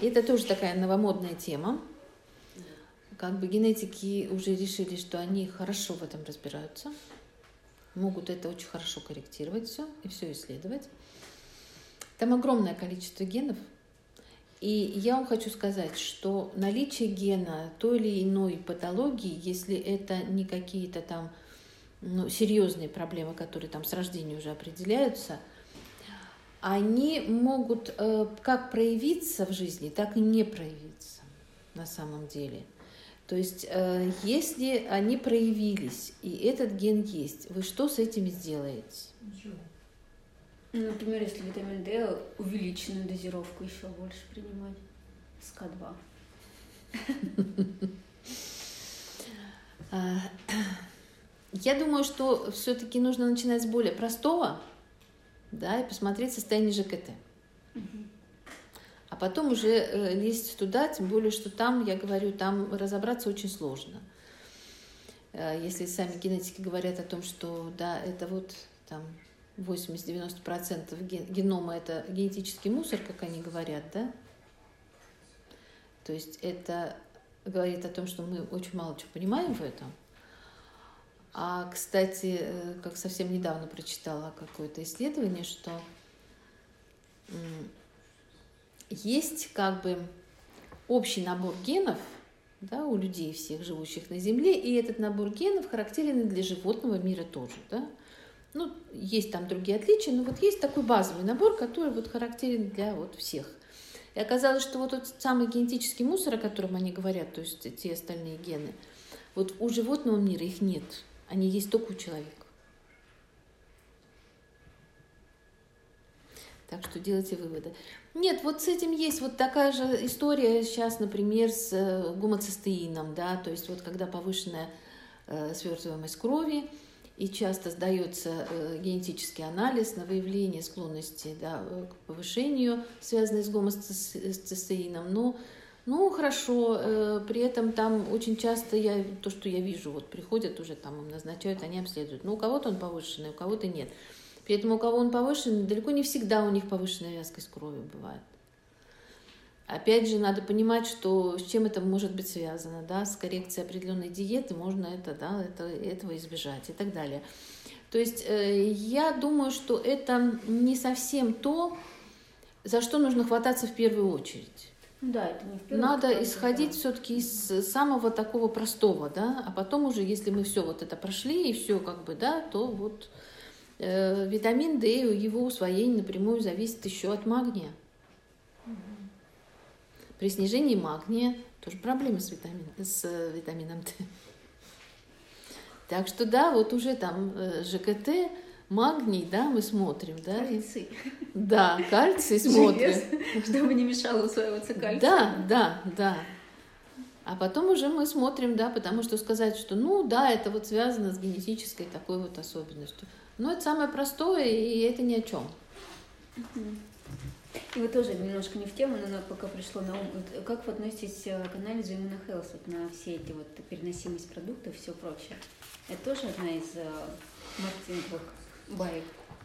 Speaker 1: это тоже такая новомодная тема. Как бы генетики уже решили, что они хорошо в этом разбираются, могут это очень хорошо корректировать все и все исследовать. Там огромное количество генов. И я вам хочу сказать, что наличие гена той или иной патологии, если это не какие-то там ну, серьезные проблемы, которые там с рождения уже определяются, они могут э, как проявиться в жизни, так и не проявиться на самом деле. То есть, э, если они проявились, и этот ген есть, вы что с этими сделаете?
Speaker 4: Ничего.
Speaker 2: Ну, Например, если витамин D увеличенную дозировку еще больше принимать с К2.
Speaker 1: А, Я думаю, что все-таки нужно начинать с более простого, да, и посмотреть состояние ЖКТ. А потом уже э, лезть туда, тем более, что там, я говорю, там разобраться очень сложно. Э, Если сами генетики говорят о том, что да, это вот там 80-90% ген- генома это генетический мусор, как они говорят, да? То есть это говорит о том, что мы очень мало чего понимаем в этом. А, кстати, э, как совсем недавно прочитала какое-то исследование, что есть как бы общий набор генов да, у людей всех, живущих на Земле, и этот набор генов характерен и для животного мира тоже. Да? Ну, есть там другие отличия, но вот есть такой базовый набор, который вот характерен для вот всех. И оказалось, что вот тот самый генетический мусор, о котором они говорят, то есть те остальные гены, вот у животного мира их нет. Они есть только у человека. Так что делайте выводы. Нет, вот с этим есть вот такая же история сейчас, например, с э, гомоцистеином, да, то есть вот когда повышенная э, свертываемость крови, и часто сдается э, генетический анализ на выявление склонности да, э, к повышению, связанной с гомоцистеином. Но, ну, хорошо, э, при этом там очень часто я, то, что я вижу, вот приходят уже там, им назначают, они обследуют. Ну, у кого-то он повышенный, у кого-то нет. При этом у кого он повышенный, далеко не всегда у них повышенная вязкость крови бывает. Опять же, надо понимать, что с чем это может быть связано, да, с коррекцией определенной диеты можно это, да, это, этого избежать и так далее. То есть э, я думаю, что это не совсем то, за что нужно хвататься в первую очередь.
Speaker 2: Ну да, это не в первую
Speaker 1: Надо исходить
Speaker 2: да.
Speaker 1: все-таки из самого такого простого, да, а потом уже, если мы все вот это прошли и все как бы, да, то вот э, витамин D, его усвоение напрямую зависит еще от магния. При снижении магния тоже проблемы с, витамин, с э, витамином D. Так что да, вот уже там э, ЖКТ, магний, да, мы смотрим, да,
Speaker 2: Кальций.
Speaker 1: да, кальций смотрим.
Speaker 2: Чтобы не мешало усваиваться кальций.
Speaker 1: Да, да, да. А потом уже мы смотрим, да, потому что сказать, что ну да, это вот связано с генетической такой вот особенностью. Но это самое простое, и это ни о чем.
Speaker 2: И вы тоже немножко не в тему, но пока пришло на ум. Вот Как вы относитесь э, к анализу иммунохелс, вот на все эти вот переносимость продуктов и все прочее? Это тоже одна из э, маркетинговых баек.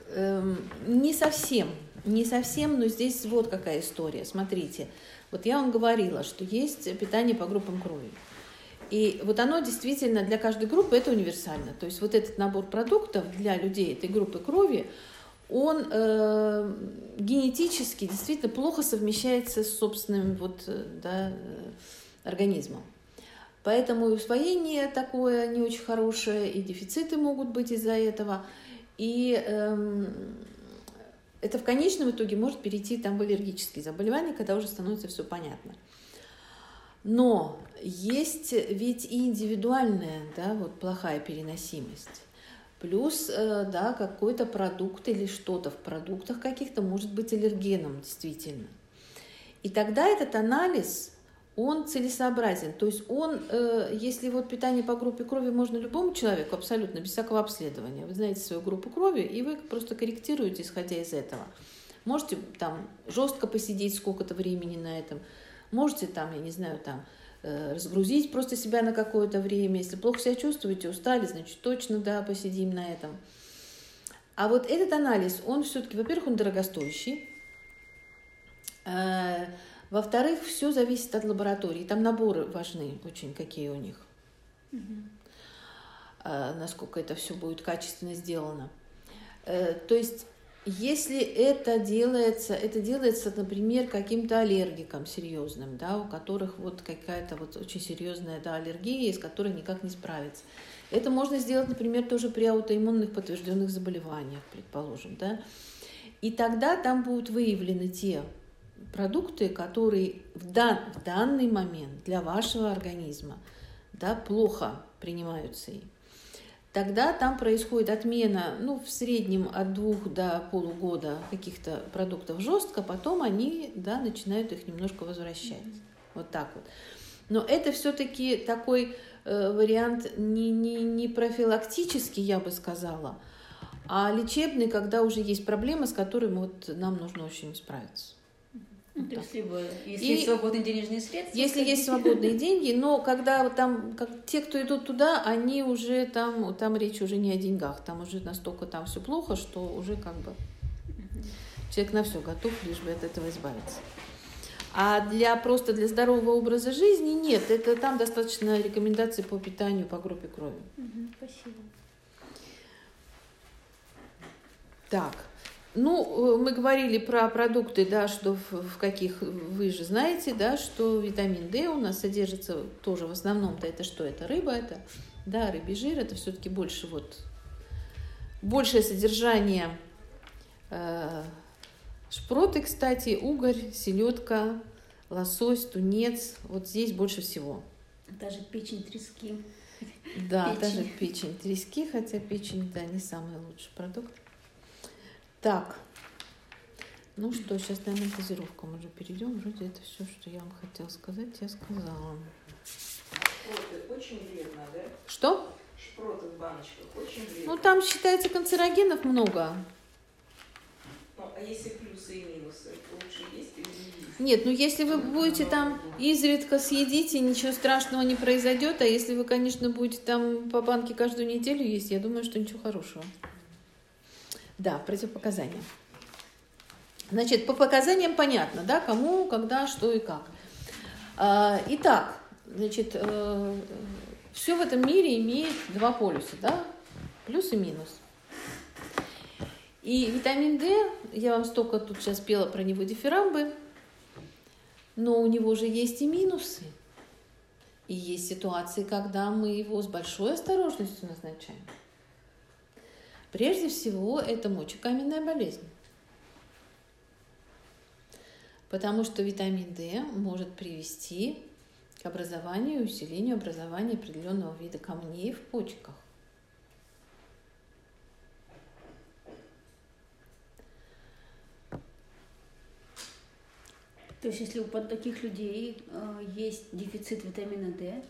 Speaker 1: Эм, не совсем, не совсем, но здесь вот какая история. Смотрите, вот я вам говорила, что есть питание по группам крови. И вот оно действительно для каждой группы это универсально. То есть вот этот набор продуктов для людей этой группы крови, он э, генетически действительно плохо совмещается с собственным вот, э, да, э, организмом. Поэтому и усвоение такое не очень хорошее, и дефициты могут быть из-за этого. И эм, это в конечном итоге может перейти там, в аллергические заболевания, когда уже становится все понятно. Но есть ведь и индивидуальная, да, вот плохая переносимость. Плюс, э, да, какой-то продукт или что-то в продуктах каких-то может быть аллергеном действительно. И тогда этот анализ, он целесообразен. То есть он, э, если вот питание по группе крови можно любому человеку, абсолютно, без всякого обследования. Вы знаете свою группу крови, и вы просто корректируете, исходя из этого. Можете там жестко посидеть сколько-то времени на этом. Можете там, я не знаю, там Э, разгрузить просто себя на какое-то время. Если плохо себя чувствуете, устали, значит, точно, да, посидим на этом. А вот этот анализ, он все-таки, во-первых, он дорогостоящий. Э, во-вторых, все зависит от лаборатории. Там наборы важны очень, какие у них. Угу. Насколько это все будет качественно сделано. То есть если это делается, это делается, например, каким-то аллергиком серьезным, да, у которых вот какая-то вот очень серьезная да, аллергия, с которой никак не справиться. Это можно сделать, например, тоже при аутоиммунных подтвержденных заболеваниях, предположим, да. И тогда там будут выявлены те продукты, которые в, дан, в данный момент для вашего организма да, плохо принимаются им тогда там происходит отмена, ну, в среднем от двух до полугода каких-то продуктов жестко, потом они, да, начинают их немножко возвращать. Вот так вот. Но это все-таки такой э, вариант не, не, не профилактический, я бы сказала, а лечебный, когда уже есть проблема, с которой вот нам нужно очень справиться.
Speaker 2: Ну, то есть, либо, если и есть свободные денежные средства.
Speaker 1: Если есть свободные деньги, но когда вот там как, те, кто идут туда, они уже там, там речь уже не о деньгах, там уже настолько там все плохо, что уже как бы человек на все готов, лишь бы от этого избавиться. А для просто для здорового образа жизни нет, это там достаточно рекомендаций по питанию по группе крови.
Speaker 2: спасибо.
Speaker 1: Так. Ну, э, мы говорили про продукты, да, что в, в каких вы же знаете, да, что витамин D у нас содержится тоже в основном-то это что? Это рыба, это, да, рыбий жир, это все-таки больше вот, большее содержание э, шпроты, кстати, угорь, селедка, лосось, тунец, вот здесь больше всего.
Speaker 2: Даже печень трески.
Speaker 1: Да, печень. даже печень трески, хотя печень, да, не самый лучший продукт. Так. Ну что, сейчас, наверное, к газировкам уже перейдем. Вроде это все, что я вам хотела сказать, я сказала.
Speaker 3: Шпроты очень вредно, да?
Speaker 1: Что?
Speaker 3: Шпроты в баночках очень вредно.
Speaker 1: Ну, там считается канцерогенов много.
Speaker 3: Ну, а если плюсы и минусы, лучше есть или не есть?
Speaker 1: Нет, ну если вы будете там изредка съедите, ничего страшного не произойдет, а если вы, конечно, будете там по банке каждую неделю есть, я думаю, что ничего хорошего. Да, противопоказания. Значит, по показаниям понятно, да, кому, когда, что и как. А, итак, значит, э, все в этом мире имеет два полюса, да, плюс и минус. И витамин D, я вам столько тут сейчас пела про него дифирамбы, но у него же есть и минусы. И есть ситуации, когда мы его с большой осторожностью назначаем. Прежде всего, это мочекаменная болезнь. Потому что витамин D может привести к образованию и усилению образования определенного вида камней в почках.
Speaker 2: То есть, если у таких людей э, есть дефицит витамина D?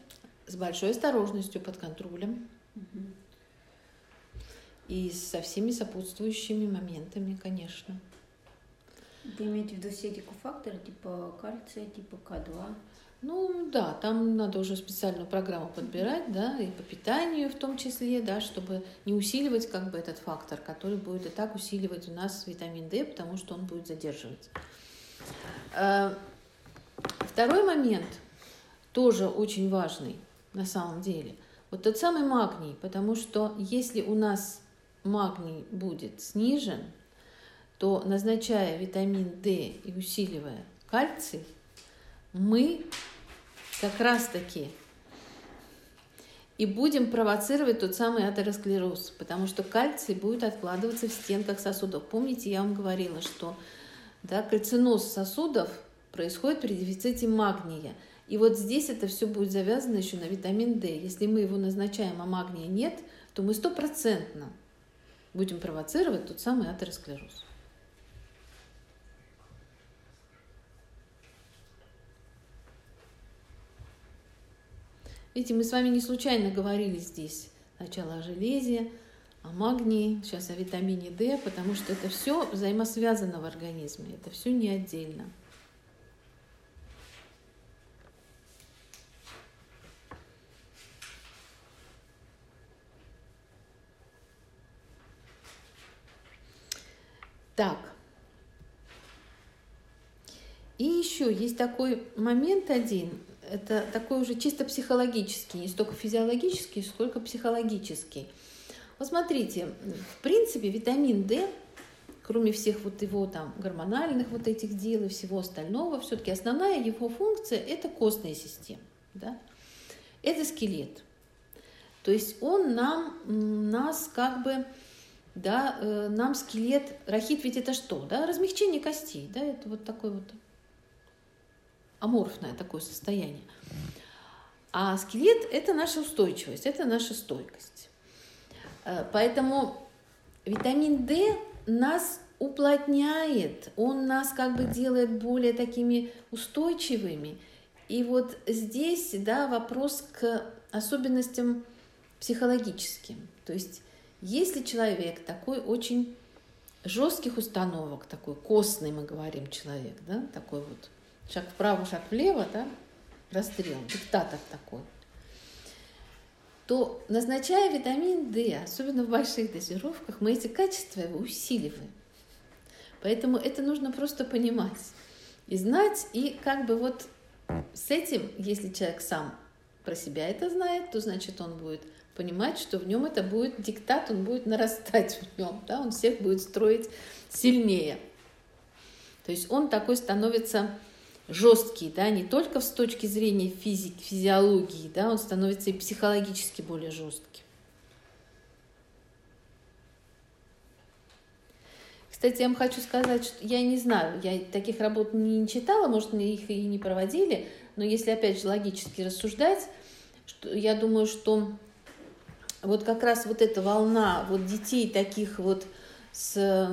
Speaker 1: С большой осторожностью, под контролем. Угу. И со всеми сопутствующими моментами, конечно.
Speaker 2: Вы имеете в виду все эти кофакторы, типа кальция, типа К2?
Speaker 1: Ну да, там надо уже специальную программу подбирать, да, и по питанию в том числе, да, чтобы не усиливать как бы этот фактор, который будет и так усиливать у нас витамин D, потому что он будет задерживать. Э, второй момент, тоже очень важный на самом деле, вот тот самый магний, потому что если у нас магний будет снижен, то назначая витамин D и усиливая кальций, мы как раз-таки и будем провоцировать тот самый атеросклероз, потому что кальций будет откладываться в стенках сосудов. Помните, я вам говорила, что да, кальциноз сосудов происходит при дефиците магния. И вот здесь это все будет завязано еще на витамин D. Если мы его назначаем, а магния нет, то мы стопроцентно будем провоцировать тот самый атеросклероз. Видите, мы с вами не случайно говорили здесь сначала о железе, о магнии, сейчас о витамине D, потому что это все взаимосвязано в организме, это все не отдельно. Так. И еще есть такой момент один, это такой уже чисто психологический, не столько физиологический, сколько психологический. Вот смотрите, в принципе, витамин D, кроме всех вот его там гормональных вот этих дел и всего остального, все-таки основная его функция – это костная система. Да? Это скелет. То есть он нам, нас как бы, да, э, нам скелет, рахит ведь это что? Да? Размягчение костей, да, это вот такой вот аморфное такое состояние. А скелет – это наша устойчивость, это наша стойкость. Э, поэтому витамин D нас уплотняет, он нас как бы делает более такими устойчивыми. И вот здесь, да, вопрос к особенностям психологическим. То есть, если человек такой очень жестких установок, такой костный, мы говорим, человек, да, такой вот шаг вправо, шаг влево, да, расстрел, диктатор такой, то, назначая витамин D, особенно в больших дозировках, мы эти качества его усиливаем. Поэтому это нужно просто понимать и знать, и как бы вот с этим, если человек сам про себя это знает, то значит он будет понимать, что в нем это будет диктат, он будет нарастать в нем, да, он всех будет строить сильнее. То есть он такой становится жесткий, да, не только с точки зрения физики, физиологии, да, он становится и психологически более жестким. Кстати, я вам хочу сказать, что я не знаю, я таких работ не читала, может, их и не проводили, но если, опять же, логически рассуждать, что, я думаю, что вот как раз вот эта волна вот детей таких вот с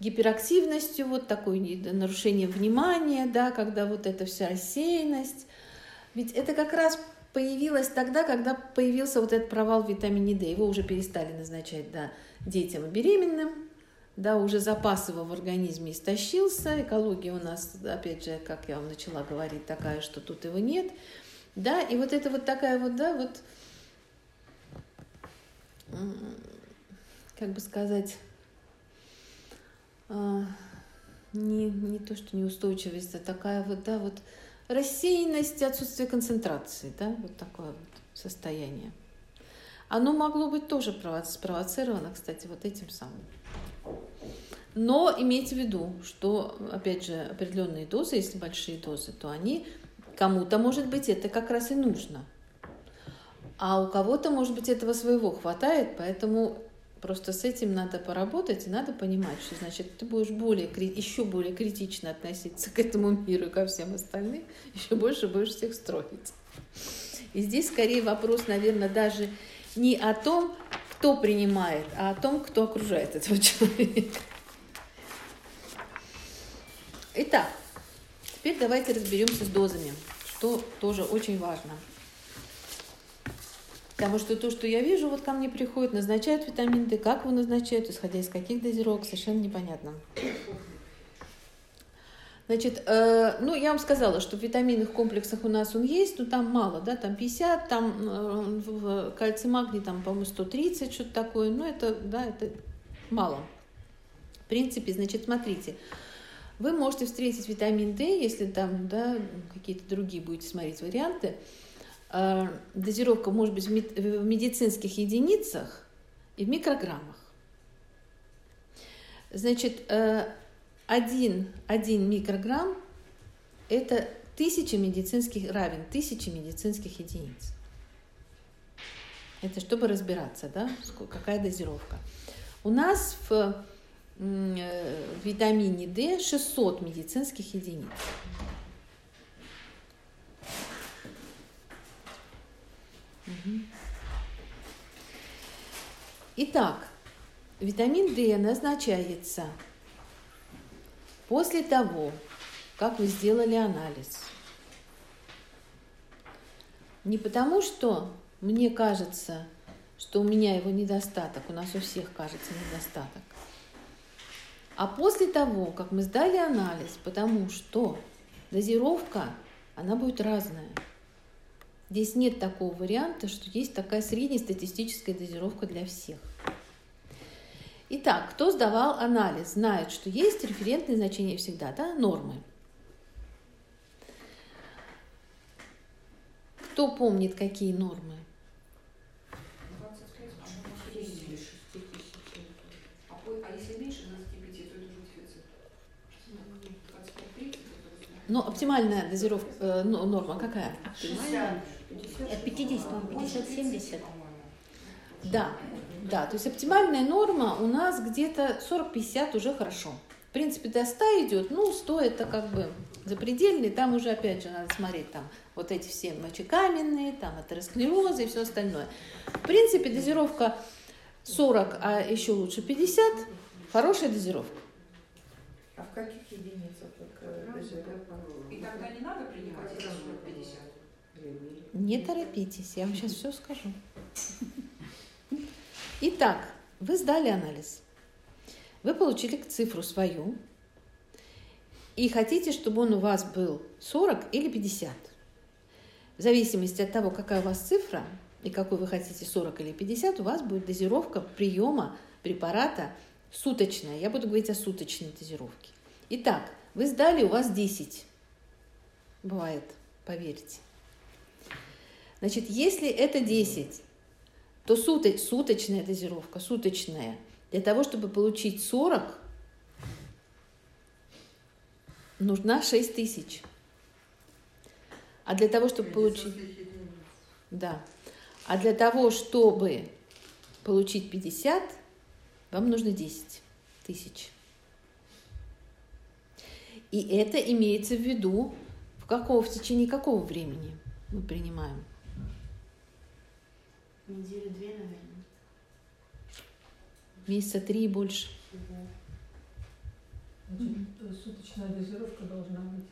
Speaker 1: гиперактивностью, вот такое нарушение внимания, да, когда вот эта вся рассеянность. Ведь это как раз появилось тогда, когда появился вот этот провал в витамине D. Его уже перестали назначать да, детям и беременным, да, уже запас его в организме истощился, экология у нас, опять же, как я вам начала говорить, такая, что тут его нет, да, и вот это вот такая вот, да, вот, как бы сказать, а, не, не то, что неустойчивость, а такая вот, да, вот рассеянность, отсутствие концентрации, да, вот такое вот состояние. Оно могло быть тоже спровоцировано, кстати, вот этим самым. Но имейте в виду, что, опять же, определенные дозы, если большие дозы, то они кому-то, может быть, это как раз и нужно. А у кого-то, может быть, этого своего хватает, поэтому Просто с этим надо поработать, и надо понимать, что значит ты будешь более, еще более критично относиться к этому миру и ко всем остальным, еще больше будешь всех строить. И здесь скорее вопрос, наверное, даже не о том, кто принимает, а о том, кто окружает этого человека. Итак, теперь давайте разберемся с дозами, что тоже очень важно. Потому что то, что я вижу, вот ко мне приходит, назначают витамин D, как его назначают, исходя из каких дозировок, совершенно непонятно. Значит, э, ну, я вам сказала, что в витаминных комплексах у нас он есть, но там мало, да, там 50, там э, в кальций магний, там, по-моему, 130, что-то такое, но это, да, это мало. В принципе, значит, смотрите, вы можете встретить витамин D, если там, да, какие-то другие будете смотреть варианты, Э, дозировка может быть в медицинских единицах и в микрограммах. Значит, э, один, один микрограмм – это тысяча медицинских, равен тысяче медицинских единиц. Это чтобы разбираться, да, какая дозировка. У нас в э, витамине D 600 медицинских единиц. Итак, витамин D назначается после того, как вы сделали анализ. Не потому, что мне кажется, что у меня его недостаток, у нас у всех кажется недостаток, а после того, как мы сдали анализ, потому что дозировка, она будет разная. Здесь нет такого варианта, что есть такая среднестатистическая дозировка для всех. Итак, кто сдавал анализ, знает, что есть референтные значения всегда, да, нормы. Кто помнит, какие нормы?
Speaker 5: 25, а может есть или 6 тысяч. А а если меньше 25, то это уже дефицит. 25-30 это уже
Speaker 1: Ну, оптимальная дозировка, э, ну, норма какая?
Speaker 2: Оптимально. От 50, по-моему, 50-70.
Speaker 1: Да, да, то есть оптимальная норма у нас где-то 40-50 уже хорошо. В принципе, до 100 идет, ну, 100 это как бы запредельный, там уже, опять же, надо смотреть, там, вот эти все мочекаменные, там, атеросклерозы и все остальное. В принципе, дозировка 40, а еще лучше 50, хорошая дозировка.
Speaker 3: А в каких единицах дозировка?
Speaker 5: И тогда не надо принимать эти 40-50.
Speaker 1: Не торопитесь, я вам сейчас все скажу. Итак, вы сдали анализ. Вы получили цифру свою и хотите, чтобы он у вас был 40 или 50. В зависимости от того, какая у вас цифра и какой вы хотите 40 или 50, у вас будет дозировка приема препарата суточная. Я буду говорить о суточной дозировке. Итак, вы сдали, у вас 10. Бывает, поверьте. Значит, если это 10, то суто- суточная дозировка, суточная, для того, чтобы получить 40, нужна 6 тысяч. А для того, чтобы получить... Да. А для того, чтобы получить 50, вам нужно 10 тысяч. И это имеется в виду в, какого, в течение какого времени мы принимаем.
Speaker 4: Недели две, наверное.
Speaker 1: Месяца три и больше.
Speaker 6: Значит, суточная дозировка должна быть.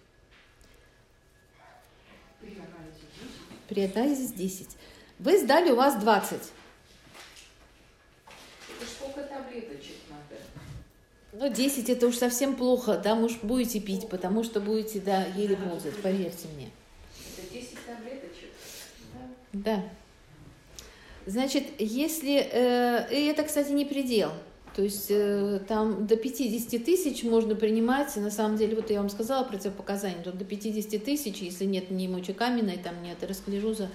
Speaker 5: При анализе 10.
Speaker 1: При анализе 10. Вы сдали, у вас 20.
Speaker 3: Это сколько таблеточек надо?
Speaker 1: Ну, 10 это уж совсем плохо. Там уж будете пить, потому что будете, да, еле ползать, поверьте мне.
Speaker 3: Это 10 таблеточек?
Speaker 1: Да. Значит, если... э, и это, кстати, не предел. То есть э, там до 50 тысяч можно принимать, на самом деле, вот я вам сказала противопоказания, то до 50 тысяч, если нет ни мочекаменной, там, ни атеросклероза,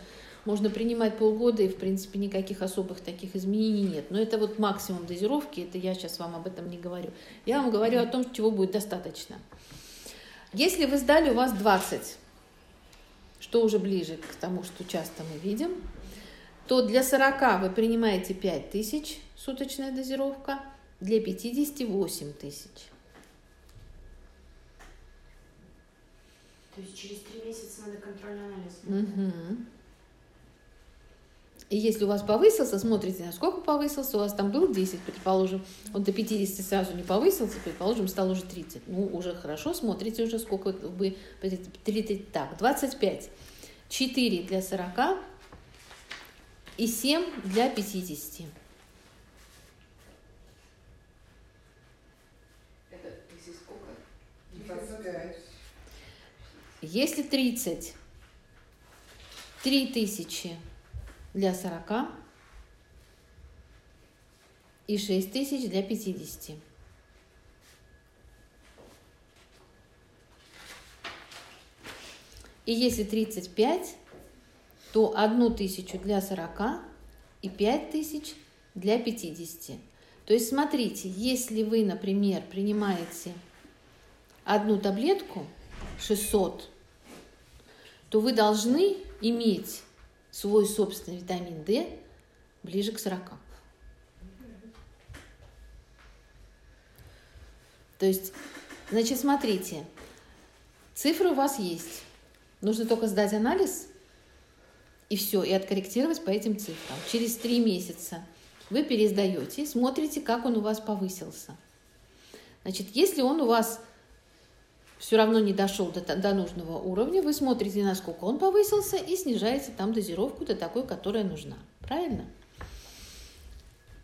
Speaker 1: можно принимать полгода, и, в принципе, никаких особых таких изменений нет. Но это вот максимум дозировки, это я сейчас вам об этом не говорю. Я вам говорю о том, чего будет достаточно. Если вы сдали, у вас 20, что уже ближе к тому, что часто мы видим, то для 40 вы принимаете 5 тысяч, суточная дозировка, для 50 8 тысяч.
Speaker 4: То есть через три месяца надо контрольный анализ.
Speaker 1: Мгм. И если у вас повысился, смотрите, насколько повысился, у вас там был 10, предположим, он до 50 сразу не повысился, предположим, стал уже 30. Ну, уже хорошо, смотрите уже, сколько вы, 30, так, 25. 4 для 40 и 7 для 50.
Speaker 3: Это если сколько?
Speaker 5: 25.
Speaker 1: Если 30, 3 тысячи для 40 и 6 тысяч для 50. И если 35, то 1 тысячу для 40 и 5 тысяч для 50. То есть смотрите, если вы, например, принимаете одну таблетку 600, то вы должны иметь свой собственный витамин D ближе к 40. То есть, значит, смотрите, цифры у вас есть. Нужно только сдать анализ И все, и откорректировать по этим цифрам. Через три месяца вы пересдаете, смотрите, как он у вас повысился. Значит, если он у вас все равно не дошел до, до нужного уровня, вы смотрите, насколько он повысился, и снижаете там дозировку до такой, которая нужна. Правильно?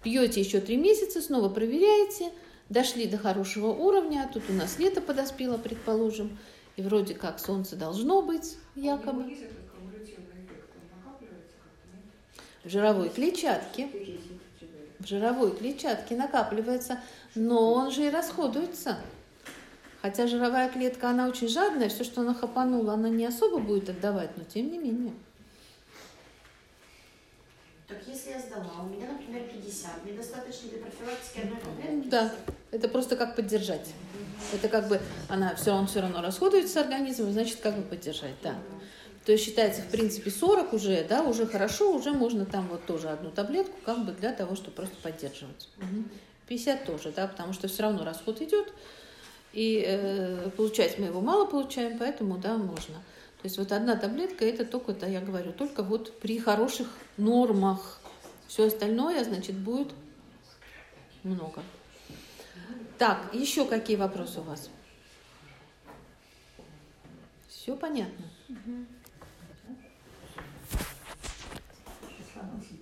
Speaker 1: Пьете еще три месяца, снова проверяете, дошли до хорошего уровня, тут у нас лето подоспело, предположим, и вроде как солнце должно быть, якобы.
Speaker 5: Есть этот кумулятивный эффект, он накапливается как-то, нет?
Speaker 1: В жировой клетчатке, в жировой клетчатке накапливается, но он же и расходуется. Хотя жировая клетка, она очень жадная, все, что она хапанула, она не особо будет отдавать, но тем не менее.
Speaker 4: Так если я сдала, у меня, например, 50, мне достаточно для профилактики одной таблетки?
Speaker 1: Да, это просто как поддержать. Это как бы она все равно, все равно расходуется организмом, значит, как бы поддержать, да. То есть считается, в принципе, 40 уже, да, уже хорошо, уже можно там вот тоже одну таблетку, как бы для того, чтобы просто поддерживать. Мгм. 50 тоже, да, потому что все равно расход идет, и э, получать мы его мало получаем, поэтому, да, можно. То есть вот одна таблетка, это только, да, я говорю, только вот при хороших нормах. Все остальное, значит, будет много. Так, еще какие вопросы у вас? Все понятно? Thank you.